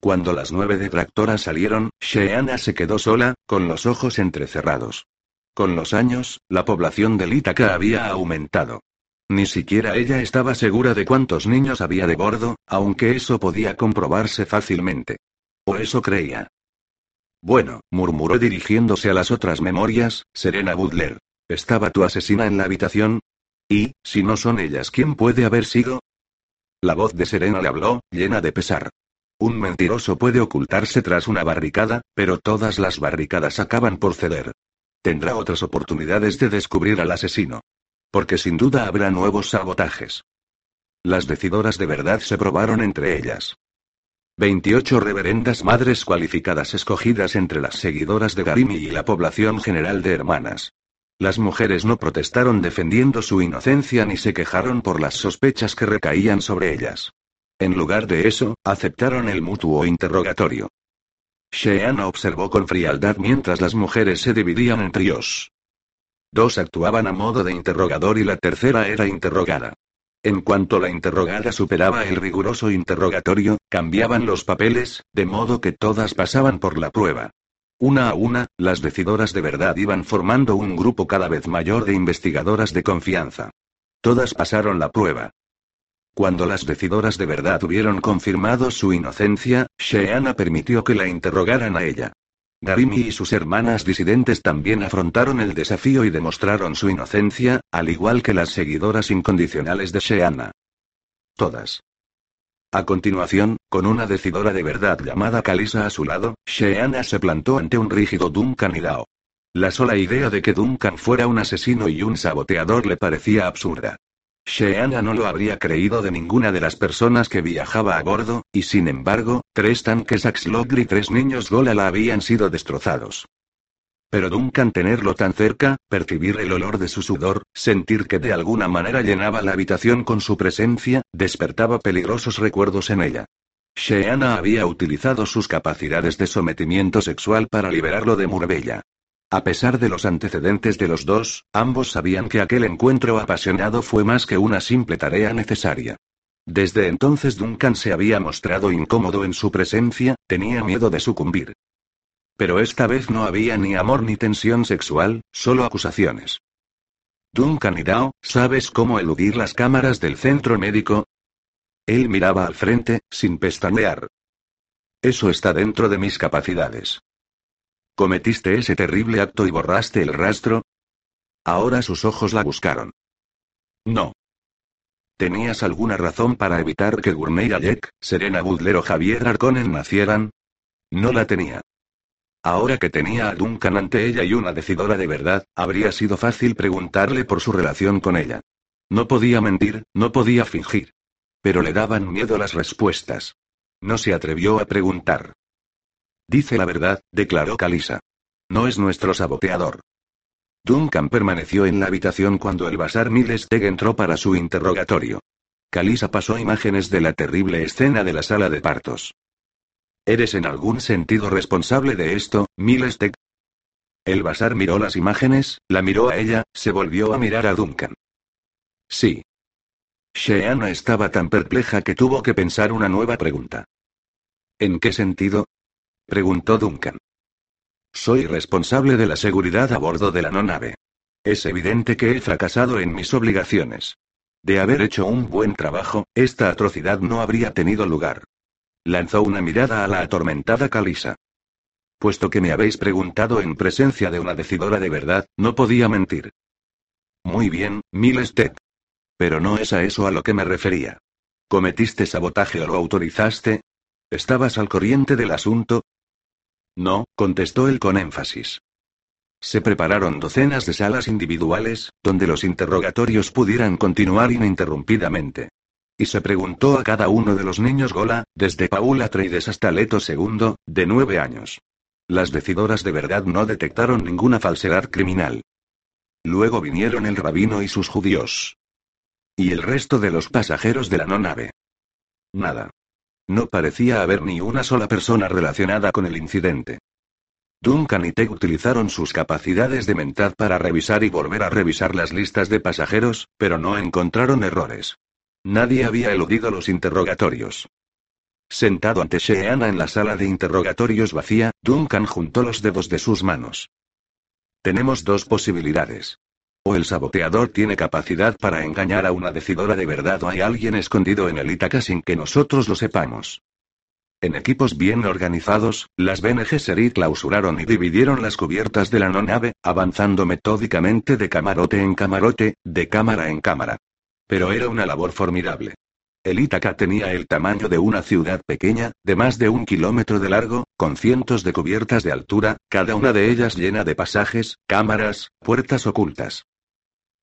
Cuando las nueve detractoras salieron, Sheana se quedó sola, con los ojos entrecerrados. Con los años, la población de Ítaca había aumentado. Ni siquiera ella estaba segura de cuántos niños había de bordo, aunque eso podía comprobarse fácilmente. O eso creía. Bueno, murmuró dirigiéndose a las otras memorias, Serena Butler. ¿Estaba tu asesina en la habitación? Y, si no son ellas, ¿quién puede haber sido? La voz de Serena le habló, llena de pesar. Un mentiroso puede ocultarse tras una barricada, pero todas las barricadas acaban por ceder. Tendrá otras oportunidades de descubrir al asesino. Porque sin duda habrá nuevos sabotajes. Las decidoras de verdad se probaron entre ellas. 28 reverendas madres cualificadas escogidas entre las seguidoras de Garimi y la población general de hermanas. Las mujeres no protestaron defendiendo su inocencia ni se quejaron por las sospechas que recaían sobre ellas. En lugar de eso, aceptaron el mutuo interrogatorio. Sheana observó con frialdad mientras las mujeres se dividían en tríos. Dos actuaban a modo de interrogador y la tercera era interrogada. En cuanto la interrogada superaba el riguroso interrogatorio, cambiaban los papeles, de modo que todas pasaban por la prueba. Una a una, las decidoras de verdad iban formando un grupo cada vez mayor de investigadoras de confianza. Todas pasaron la prueba. Cuando las decidoras de verdad hubieron confirmado su inocencia, Sheana permitió que la interrogaran a ella. Garimi y sus hermanas disidentes también afrontaron el desafío y demostraron su inocencia, al igual que las seguidoras incondicionales de Sheana. Todas. A continuación, con una decidora de verdad llamada Kalisa a su lado, Sheana se plantó ante un rígido Duncan Dao. La sola idea de que Duncan fuera un asesino y un saboteador le parecía absurda. Sheana no lo habría creído de ninguna de las personas que viajaba a bordo, y sin embargo, tres tanques Axlog y tres niños Golala habían sido destrozados. Pero Duncan tenerlo tan cerca, percibir el olor de su sudor, sentir que de alguna manera llenaba la habitación con su presencia, despertaba peligrosos recuerdos en ella. Sheana había utilizado sus capacidades de sometimiento sexual para liberarlo de Murbella. A pesar de los antecedentes de los dos, ambos sabían que aquel encuentro apasionado fue más que una simple tarea necesaria. Desde entonces Duncan se había mostrado incómodo en su presencia, tenía miedo de sucumbir. Pero esta vez no había ni amor ni tensión sexual, solo acusaciones. Duncan y Dao, ¿sabes cómo eludir las cámaras del centro médico? Él miraba al frente, sin pestañear. Eso está dentro de mis capacidades. ¿Cometiste ese terrible acto y borraste el rastro? Ahora sus ojos la buscaron. No. ¿Tenías alguna razón para evitar que Gurney Alec, Serena Butler o Javier Arconen nacieran? No la tenía. Ahora que tenía a Duncan ante ella y una decidora de verdad, habría sido fácil preguntarle por su relación con ella. No podía mentir, no podía fingir. Pero le daban miedo las respuestas. No se atrevió a preguntar. Dice la verdad, declaró Kalisa. No es nuestro saboteador. Duncan permaneció en la habitación cuando el Basar Milesteg entró para su interrogatorio. Kalisa pasó imágenes de la terrible escena de la sala de partos. ¿Eres en algún sentido responsable de esto, Milesteg? El Basar miró las imágenes, la miró a ella, se volvió a mirar a Duncan. Sí. Sheana estaba tan perpleja que tuvo que pensar una nueva pregunta. ¿En qué sentido? Preguntó Duncan. Soy responsable de la seguridad a bordo de la no nave. Es evidente que he fracasado en mis obligaciones. De haber hecho un buen trabajo, esta atrocidad no habría tenido lugar. Lanzó una mirada a la atormentada Calisa. Puesto que me habéis preguntado en presencia de una decidora de verdad, no podía mentir. Muy bien, Milested. Pero no es a eso a lo que me refería. ¿Cometiste sabotaje o lo autorizaste? ¿Estabas al corriente del asunto? No, contestó él con énfasis. Se prepararon docenas de salas individuales, donde los interrogatorios pudieran continuar ininterrumpidamente. Y se preguntó a cada uno de los niños Gola, desde Paula Atreides hasta Leto II, de nueve años. Las decidoras de verdad no detectaron ninguna falsedad criminal. Luego vinieron el rabino y sus judíos. Y el resto de los pasajeros de la no nave. Nada. No parecía haber ni una sola persona relacionada con el incidente. Duncan y Teg utilizaron sus capacidades de mentad para revisar y volver a revisar las listas de pasajeros, pero no encontraron errores. Nadie había eludido los interrogatorios. Sentado ante Sheana en la sala de interrogatorios vacía, Duncan juntó los dedos de sus manos. Tenemos dos posibilidades. O el saboteador tiene capacidad para engañar a una decidora de verdad o hay alguien escondido en el Ítaca sin que nosotros lo sepamos. En equipos bien organizados, las BNG Seri clausuraron y dividieron las cubiertas de la no nave, avanzando metódicamente de camarote en camarote, de cámara en cámara. Pero era una labor formidable. El Ítaca tenía el tamaño de una ciudad pequeña, de más de un kilómetro de largo, con cientos de cubiertas de altura, cada una de ellas llena de pasajes, cámaras, puertas ocultas.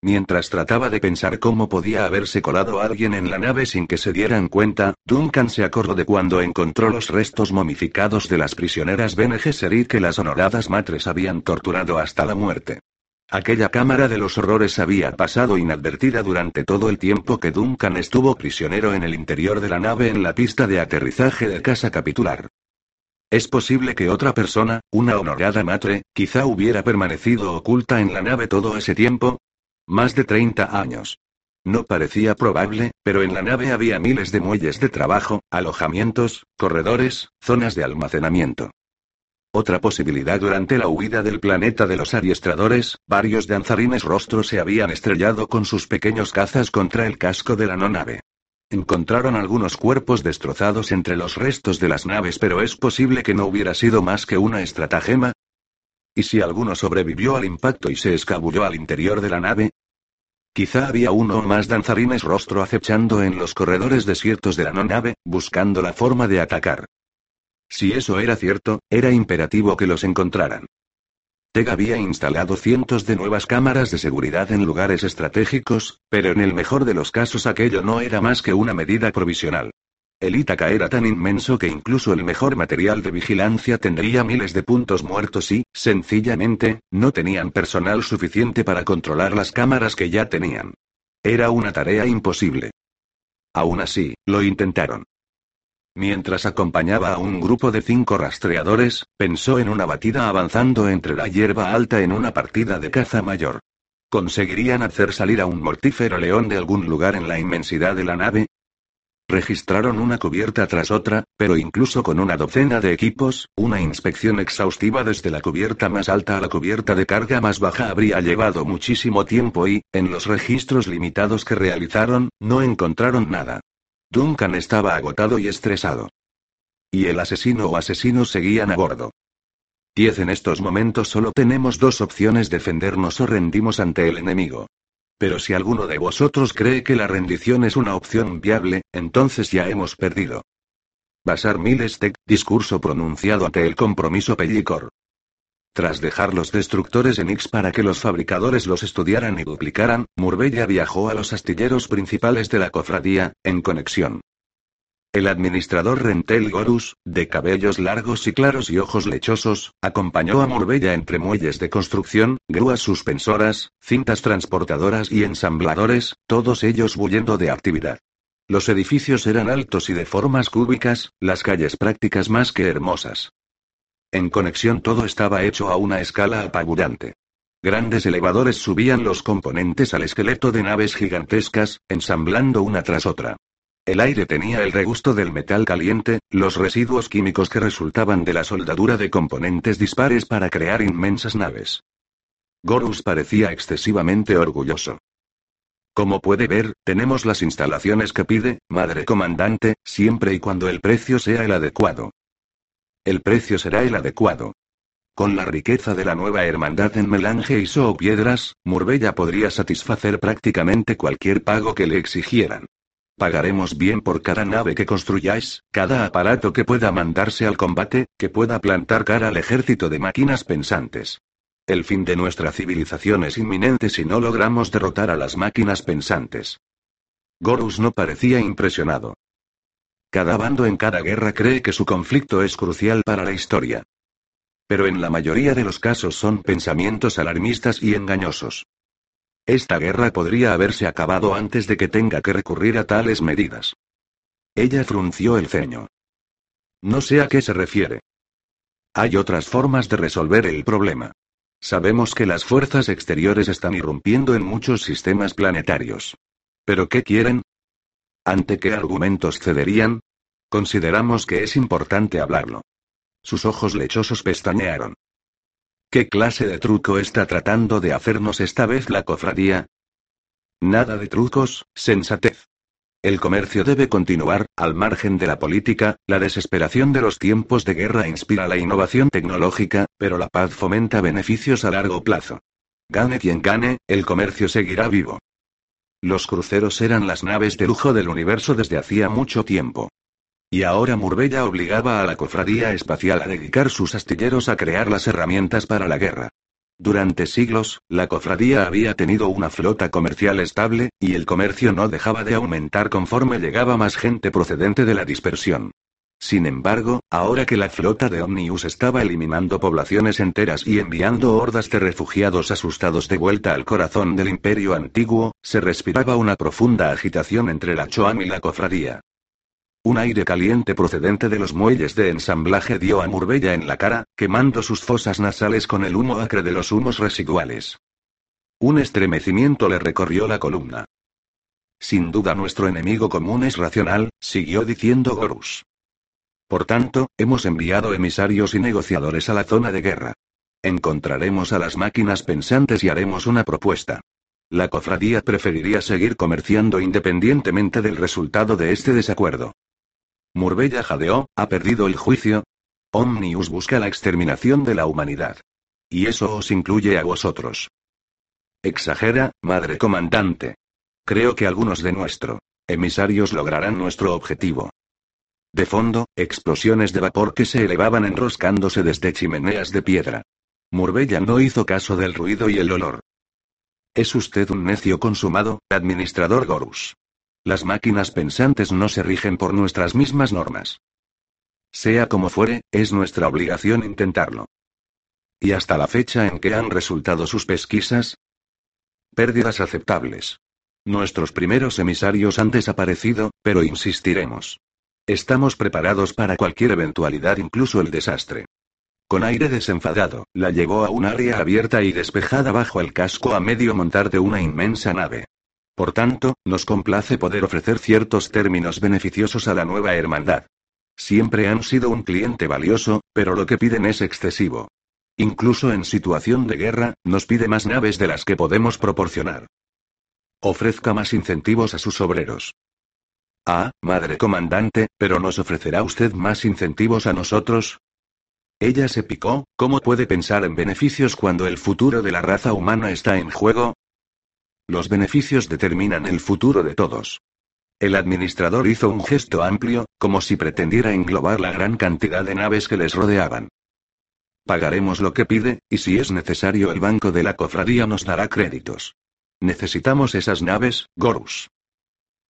Mientras trataba de pensar cómo podía haberse colado alguien en la nave sin que se dieran cuenta, Duncan se acordó de cuando encontró los restos momificados de las prisioneras Bene Gesserit que las honoradas matres habían torturado hasta la muerte. Aquella cámara de los horrores había pasado inadvertida durante todo el tiempo que Duncan estuvo prisionero en el interior de la nave en la pista de aterrizaje de casa capitular. Es posible que otra persona, una honorada matre, quizá hubiera permanecido oculta en la nave todo ese tiempo, más de 30 años. No parecía probable, pero en la nave había miles de muelles de trabajo, alojamientos, corredores, zonas de almacenamiento. Otra posibilidad durante la huida del planeta de los adiestradores, varios danzarines rostros se habían estrellado con sus pequeños cazas contra el casco de la no nave. Encontraron algunos cuerpos destrozados entre los restos de las naves, pero es posible que no hubiera sido más que una estratagema. ¿Y si alguno sobrevivió al impacto y se escabulló al interior de la nave? Quizá había uno o más danzarines rostro acechando en los corredores desiertos de la no nave, buscando la forma de atacar. Si eso era cierto, era imperativo que los encontraran. Teg había instalado cientos de nuevas cámaras de seguridad en lugares estratégicos, pero en el mejor de los casos aquello no era más que una medida provisional. El Ítaca era tan inmenso que incluso el mejor material de vigilancia tendría miles de puntos muertos y, sencillamente, no tenían personal suficiente para controlar las cámaras que ya tenían. Era una tarea imposible. Aún así, lo intentaron. Mientras acompañaba a un grupo de cinco rastreadores, pensó en una batida avanzando entre la hierba alta en una partida de caza mayor. ¿Conseguirían hacer salir a un mortífero león de algún lugar en la inmensidad de la nave? Registraron una cubierta tras otra, pero incluso con una docena de equipos, una inspección exhaustiva desde la cubierta más alta a la cubierta de carga más baja habría llevado muchísimo tiempo y, en los registros limitados que realizaron, no encontraron nada. Duncan estaba agotado y estresado. Y el asesino o asesinos seguían a bordo. Diez en estos momentos solo tenemos dos opciones, defendernos o rendimos ante el enemigo. Pero si alguno de vosotros cree que la rendición es una opción viable, entonces ya hemos perdido. Basar Milestec, discurso pronunciado ante el compromiso Pellicor. Tras dejar los destructores en X para que los fabricadores los estudiaran y duplicaran, Murbella viajó a los astilleros principales de la cofradía, en conexión. El administrador Rentel Gorus, de cabellos largos y claros y ojos lechosos, acompañó a Murbella entre muelles de construcción, grúas suspensoras, cintas transportadoras y ensambladores, todos ellos bullendo de actividad. Los edificios eran altos y de formas cúbicas, las calles prácticas más que hermosas. En conexión todo estaba hecho a una escala apabullante. Grandes elevadores subían los componentes al esqueleto de naves gigantescas, ensamblando una tras otra. El aire tenía el regusto del metal caliente, los residuos químicos que resultaban de la soldadura de componentes dispares para crear inmensas naves. Gorus parecía excesivamente orgulloso. Como puede ver, tenemos las instalaciones que pide, madre comandante, siempre y cuando el precio sea el adecuado. El precio será el adecuado. Con la riqueza de la nueva hermandad en melange y so piedras, Murbella podría satisfacer prácticamente cualquier pago que le exigieran. Pagaremos bien por cada nave que construyáis, cada aparato que pueda mandarse al combate, que pueda plantar cara al ejército de máquinas pensantes. El fin de nuestra civilización es inminente si no logramos derrotar a las máquinas pensantes. Gorus no parecía impresionado. Cada bando en cada guerra cree que su conflicto es crucial para la historia. Pero en la mayoría de los casos son pensamientos alarmistas y engañosos. Esta guerra podría haberse acabado antes de que tenga que recurrir a tales medidas. Ella frunció el ceño. No sé a qué se refiere. Hay otras formas de resolver el problema. Sabemos que las fuerzas exteriores están irrumpiendo en muchos sistemas planetarios. ¿Pero qué quieren? ¿Ante qué argumentos cederían? Consideramos que es importante hablarlo. Sus ojos lechosos pestañearon. ¿Qué clase de truco está tratando de hacernos esta vez la cofradía? Nada de trucos, sensatez. El comercio debe continuar, al margen de la política, la desesperación de los tiempos de guerra inspira la innovación tecnológica, pero la paz fomenta beneficios a largo plazo. Gane quien gane, el comercio seguirá vivo. Los cruceros eran las naves de lujo del universo desde hacía mucho tiempo. Y ahora Murbella obligaba a la cofradía espacial a dedicar sus astilleros a crear las herramientas para la guerra. Durante siglos, la cofradía había tenido una flota comercial estable, y el comercio no dejaba de aumentar conforme llegaba más gente procedente de la dispersión. Sin embargo, ahora que la flota de Omnius estaba eliminando poblaciones enteras y enviando hordas de refugiados asustados de vuelta al corazón del imperio antiguo, se respiraba una profunda agitación entre la Choam y la cofradía. Un aire caliente procedente de los muelles de ensamblaje dio a Murbella en la cara, quemando sus fosas nasales con el humo acre de los humos residuales. Un estremecimiento le recorrió la columna. Sin duda nuestro enemigo común es racional, siguió diciendo Gorus. Por tanto, hemos enviado emisarios y negociadores a la zona de guerra. Encontraremos a las máquinas pensantes y haremos una propuesta. La cofradía preferiría seguir comerciando independientemente del resultado de este desacuerdo. Murbella jadeó, ¿ha perdido el juicio? Omnius busca la exterminación de la humanidad. Y eso os incluye a vosotros. Exagera, madre comandante. Creo que algunos de nuestros emisarios lograrán nuestro objetivo. De fondo, explosiones de vapor que se elevaban enroscándose desde chimeneas de piedra. Murbella no hizo caso del ruido y el olor. Es usted un necio consumado, administrador Gorus. Las máquinas pensantes no se rigen por nuestras mismas normas. Sea como fuere, es nuestra obligación intentarlo. ¿Y hasta la fecha en que han resultado sus pesquisas? Pérdidas aceptables. Nuestros primeros emisarios han desaparecido, pero insistiremos. Estamos preparados para cualquier eventualidad, incluso el desastre. Con aire desenfadado, la llevó a un área abierta y despejada bajo el casco a medio montar de una inmensa nave. Por tanto, nos complace poder ofrecer ciertos términos beneficiosos a la nueva hermandad. Siempre han sido un cliente valioso, pero lo que piden es excesivo. Incluso en situación de guerra, nos pide más naves de las que podemos proporcionar. Ofrezca más incentivos a sus obreros. Ah, madre comandante, pero ¿nos ofrecerá usted más incentivos a nosotros? Ella se picó, ¿cómo puede pensar en beneficios cuando el futuro de la raza humana está en juego? Los beneficios determinan el futuro de todos. El administrador hizo un gesto amplio, como si pretendiera englobar la gran cantidad de naves que les rodeaban. Pagaremos lo que pide, y si es necesario el banco de la cofradía nos dará créditos. Necesitamos esas naves, Gorus.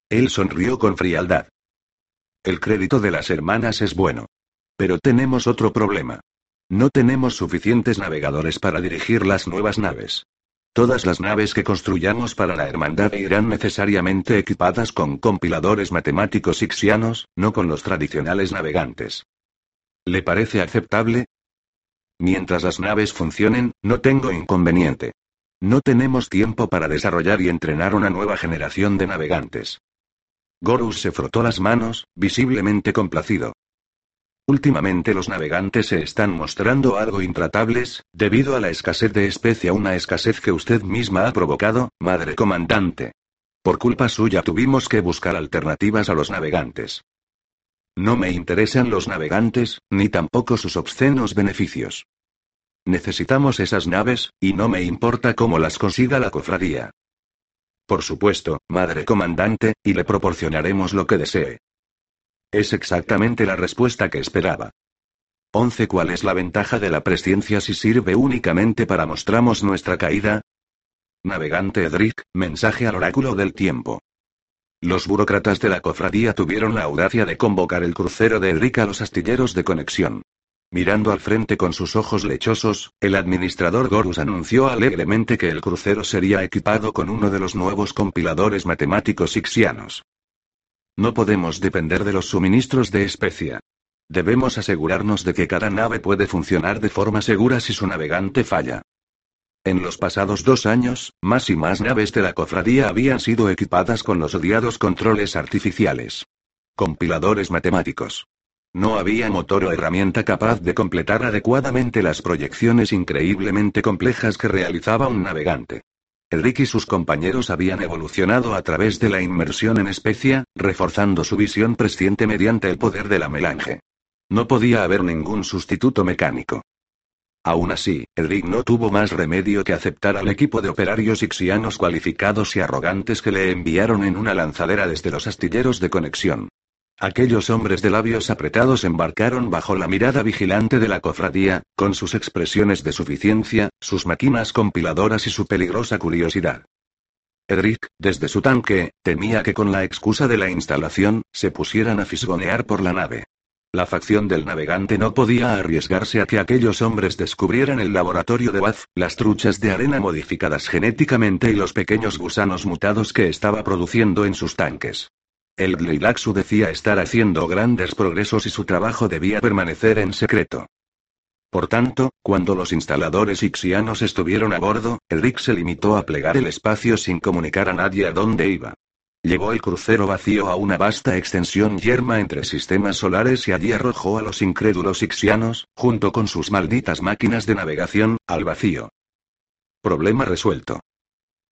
Él sonrió con frialdad. El crédito de las hermanas es bueno. Pero tenemos otro problema. No tenemos suficientes navegadores para dirigir las nuevas naves. Todas las naves que construyamos para la Hermandad irán necesariamente equipadas con compiladores matemáticos ixianos, no con los tradicionales navegantes. ¿Le parece aceptable? Mientras las naves funcionen, no tengo inconveniente. No tenemos tiempo para desarrollar y entrenar una nueva generación de navegantes. Gorus se frotó las manos, visiblemente complacido. Últimamente los navegantes se están mostrando algo intratables, debido a la escasez de especia, una escasez que usted misma ha provocado, madre comandante. Por culpa suya tuvimos que buscar alternativas a los navegantes. No me interesan los navegantes, ni tampoco sus obscenos beneficios. Necesitamos esas naves, y no me importa cómo las consiga la cofradía. Por supuesto, madre comandante, y le proporcionaremos lo que desee. Es exactamente la respuesta que esperaba. 11. ¿Cuál es la ventaja de la presciencia si sirve únicamente para mostramos nuestra caída? Navegante Edric, mensaje al oráculo del tiempo. Los burócratas de la cofradía tuvieron la audacia de convocar el crucero de Edric a los astilleros de conexión. Mirando al frente con sus ojos lechosos, el administrador Gorus anunció alegremente que el crucero sería equipado con uno de los nuevos compiladores matemáticos ixianos. No podemos depender de los suministros de especia. Debemos asegurarnos de que cada nave puede funcionar de forma segura si su navegante falla. En los pasados dos años, más y más naves de la cofradía habían sido equipadas con los odiados controles artificiales. Compiladores matemáticos. No había motor o herramienta capaz de completar adecuadamente las proyecciones increíblemente complejas que realizaba un navegante. Rick y sus compañeros habían evolucionado a través de la inmersión en especia, reforzando su visión presciente mediante el poder de la melange. No podía haber ningún sustituto mecánico. Aún así, Rick no tuvo más remedio que aceptar al equipo de operarios ixianos cualificados y arrogantes que le enviaron en una lanzadera desde los astilleros de conexión. Aquellos hombres de labios apretados embarcaron bajo la mirada vigilante de la cofradía, con sus expresiones de suficiencia, sus máquinas compiladoras y su peligrosa curiosidad. Edric, desde su tanque, temía que con la excusa de la instalación, se pusieran a fisgonear por la nave. La facción del navegante no podía arriesgarse a que aquellos hombres descubrieran el laboratorio de Waz, las truchas de arena modificadas genéticamente y los pequeños gusanos mutados que estaba produciendo en sus tanques. El Gleilaxu decía estar haciendo grandes progresos y su trabajo debía permanecer en secreto. Por tanto, cuando los instaladores ixianos estuvieron a bordo, Rick se limitó a plegar el espacio sin comunicar a nadie a dónde iba. Llevó el crucero vacío a una vasta extensión yerma entre sistemas solares y allí arrojó a los incrédulos ixianos, junto con sus malditas máquinas de navegación, al vacío. Problema resuelto.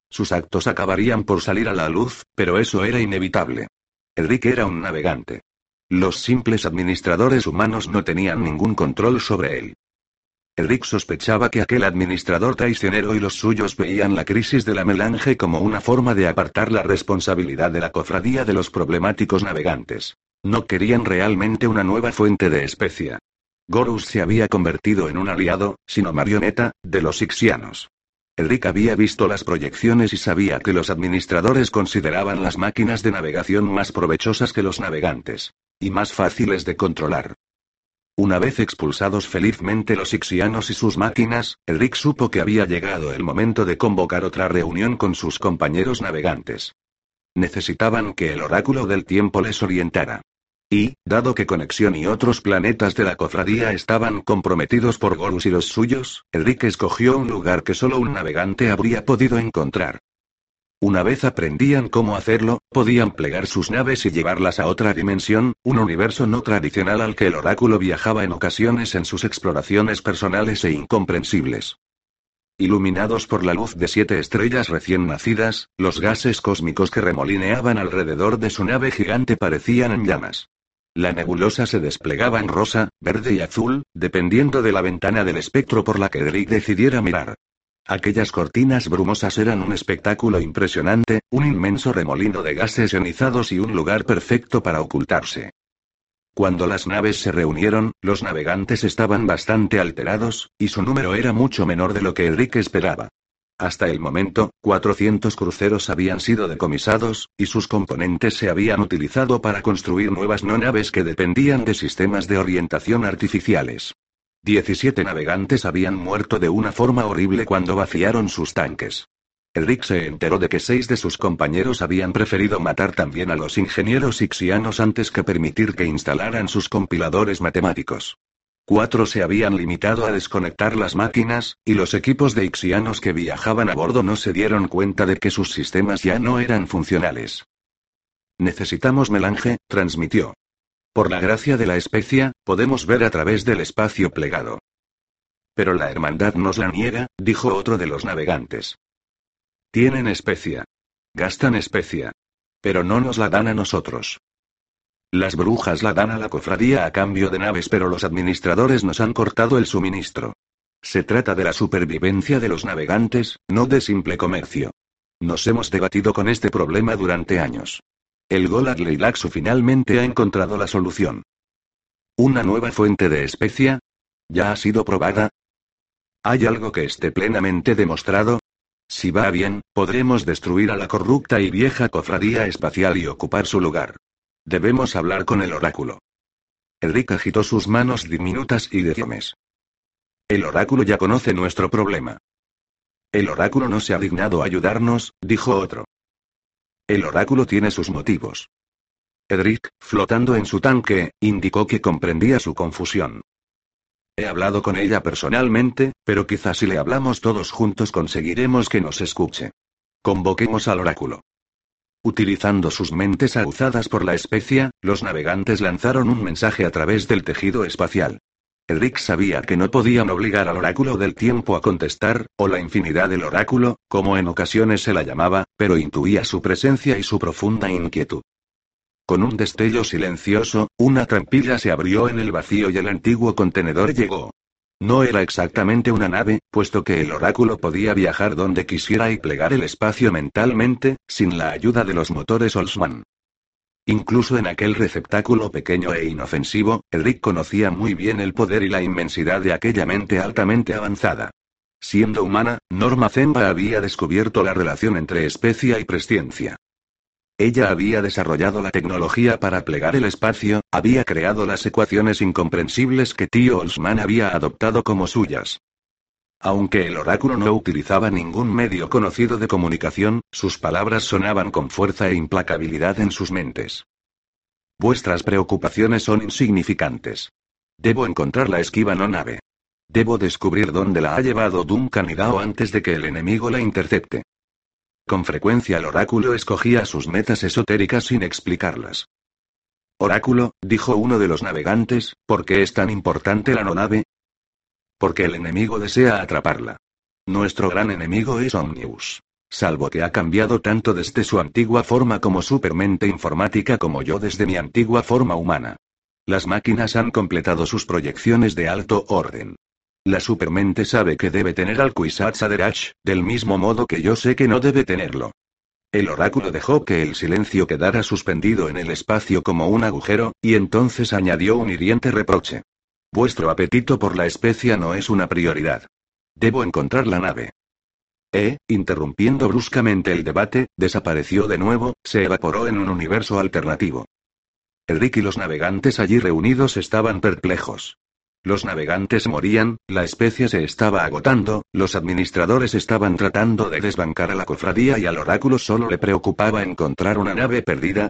Sus actos acabarían por salir a la luz, pero eso era inevitable. Enrique era un navegante. Los simples administradores humanos no tenían ningún control sobre él. Enrique sospechaba que aquel administrador traicionero y los suyos veían la crisis de la melange como una forma de apartar la responsabilidad de la cofradía de los problemáticos navegantes. No querían realmente una nueva fuente de especia. Gorus se había convertido en un aliado, sino marioneta, de los Ixianos. Rick había visto las proyecciones y sabía que los administradores consideraban las máquinas de navegación más provechosas que los navegantes. Y más fáciles de controlar. Una vez expulsados felizmente los Ixianos y sus máquinas, Rick supo que había llegado el momento de convocar otra reunión con sus compañeros navegantes. Necesitaban que el oráculo del tiempo les orientara. Y, dado que Conexión y otros planetas de la cofradía estaban comprometidos por Gorus y los suyos, Enrique escogió un lugar que solo un navegante habría podido encontrar. Una vez aprendían cómo hacerlo, podían plegar sus naves y llevarlas a otra dimensión, un universo no tradicional al que el oráculo viajaba en ocasiones en sus exploraciones personales e incomprensibles. Iluminados por la luz de siete estrellas recién nacidas, los gases cósmicos que remolineaban alrededor de su nave gigante parecían en llamas. La nebulosa se desplegaba en rosa, verde y azul, dependiendo de la ventana del espectro por la que Drake decidiera mirar. Aquellas cortinas brumosas eran un espectáculo impresionante, un inmenso remolino de gases ionizados y un lugar perfecto para ocultarse. Cuando las naves se reunieron, los navegantes estaban bastante alterados, y su número era mucho menor de lo que Enrique esperaba. Hasta el momento, 400 cruceros habían sido decomisados, y sus componentes se habían utilizado para construir nuevas no naves que dependían de sistemas de orientación artificiales. 17 navegantes habían muerto de una forma horrible cuando vaciaron sus tanques. Rick se enteró de que seis de sus compañeros habían preferido matar también a los ingenieros ixianos antes que permitir que instalaran sus compiladores matemáticos. Cuatro se habían limitado a desconectar las máquinas, y los equipos de Ixianos que viajaban a bordo no se dieron cuenta de que sus sistemas ya no eran funcionales. Necesitamos melange, transmitió. Por la gracia de la especia, podemos ver a través del espacio plegado. Pero la hermandad nos la niega, dijo otro de los navegantes. Tienen especia. Gastan especia. Pero no nos la dan a nosotros. Las brujas la dan a la cofradía a cambio de naves, pero los administradores nos han cortado el suministro. Se trata de la supervivencia de los navegantes, no de simple comercio. Nos hemos debatido con este problema durante años. El Golad Leilaxu finalmente ha encontrado la solución. ¿Una nueva fuente de especia? ¿Ya ha sido probada? ¿Hay algo que esté plenamente demostrado? Si va bien, podremos destruir a la corrupta y vieja cofradía espacial y ocupar su lugar. Debemos hablar con el oráculo. Enrique agitó sus manos diminutas y deformes. El oráculo ya conoce nuestro problema. El oráculo no se ha dignado ayudarnos, dijo otro. El oráculo tiene sus motivos. Edric, flotando en su tanque, indicó que comprendía su confusión. He hablado con ella personalmente, pero quizás si le hablamos todos juntos conseguiremos que nos escuche. Convoquemos al oráculo. Utilizando sus mentes aguzadas por la especia, los navegantes lanzaron un mensaje a través del tejido espacial. Edric sabía que no podían obligar al oráculo del tiempo a contestar, o la infinidad del oráculo, como en ocasiones se la llamaba, pero intuía su presencia y su profunda inquietud. Con un destello silencioso, una trampilla se abrió en el vacío y el antiguo contenedor llegó. No era exactamente una nave, puesto que el oráculo podía viajar donde quisiera y plegar el espacio mentalmente, sin la ayuda de los motores Olsman. Incluso en aquel receptáculo pequeño e inofensivo, Elric conocía muy bien el poder y la inmensidad de aquella mente altamente avanzada. Siendo humana, Norma Zemba había descubierto la relación entre especia y presciencia. Ella había desarrollado la tecnología para plegar el espacio, había creado las ecuaciones incomprensibles que Tío Olsman había adoptado como suyas. Aunque el oráculo no utilizaba ningún medio conocido de comunicación, sus palabras sonaban con fuerza e implacabilidad en sus mentes. Vuestras preocupaciones son insignificantes. Debo encontrar la esquiva no nave. Debo descubrir dónde la ha llevado Duncan y Gao antes de que el enemigo la intercepte. Con frecuencia el oráculo escogía sus metas esotéricas sin explicarlas. Oráculo, dijo uno de los navegantes, ¿por qué es tan importante la nave? Porque el enemigo desea atraparla. Nuestro gran enemigo es Omnius. Salvo que ha cambiado tanto desde su antigua forma como supermente informática como yo desde mi antigua forma humana. Las máquinas han completado sus proyecciones de alto orden. La supermente sabe que debe tener al Kwisatz del mismo modo que yo sé que no debe tenerlo. El oráculo dejó que el silencio quedara suspendido en el espacio como un agujero, y entonces añadió un hiriente reproche. Vuestro apetito por la especia no es una prioridad. Debo encontrar la nave. E, interrumpiendo bruscamente el debate, desapareció de nuevo, se evaporó en un universo alternativo. Rick y los navegantes allí reunidos estaban perplejos. Los navegantes morían, la especie se estaba agotando, los administradores estaban tratando de desbancar a la cofradía y al oráculo solo le preocupaba encontrar una nave perdida.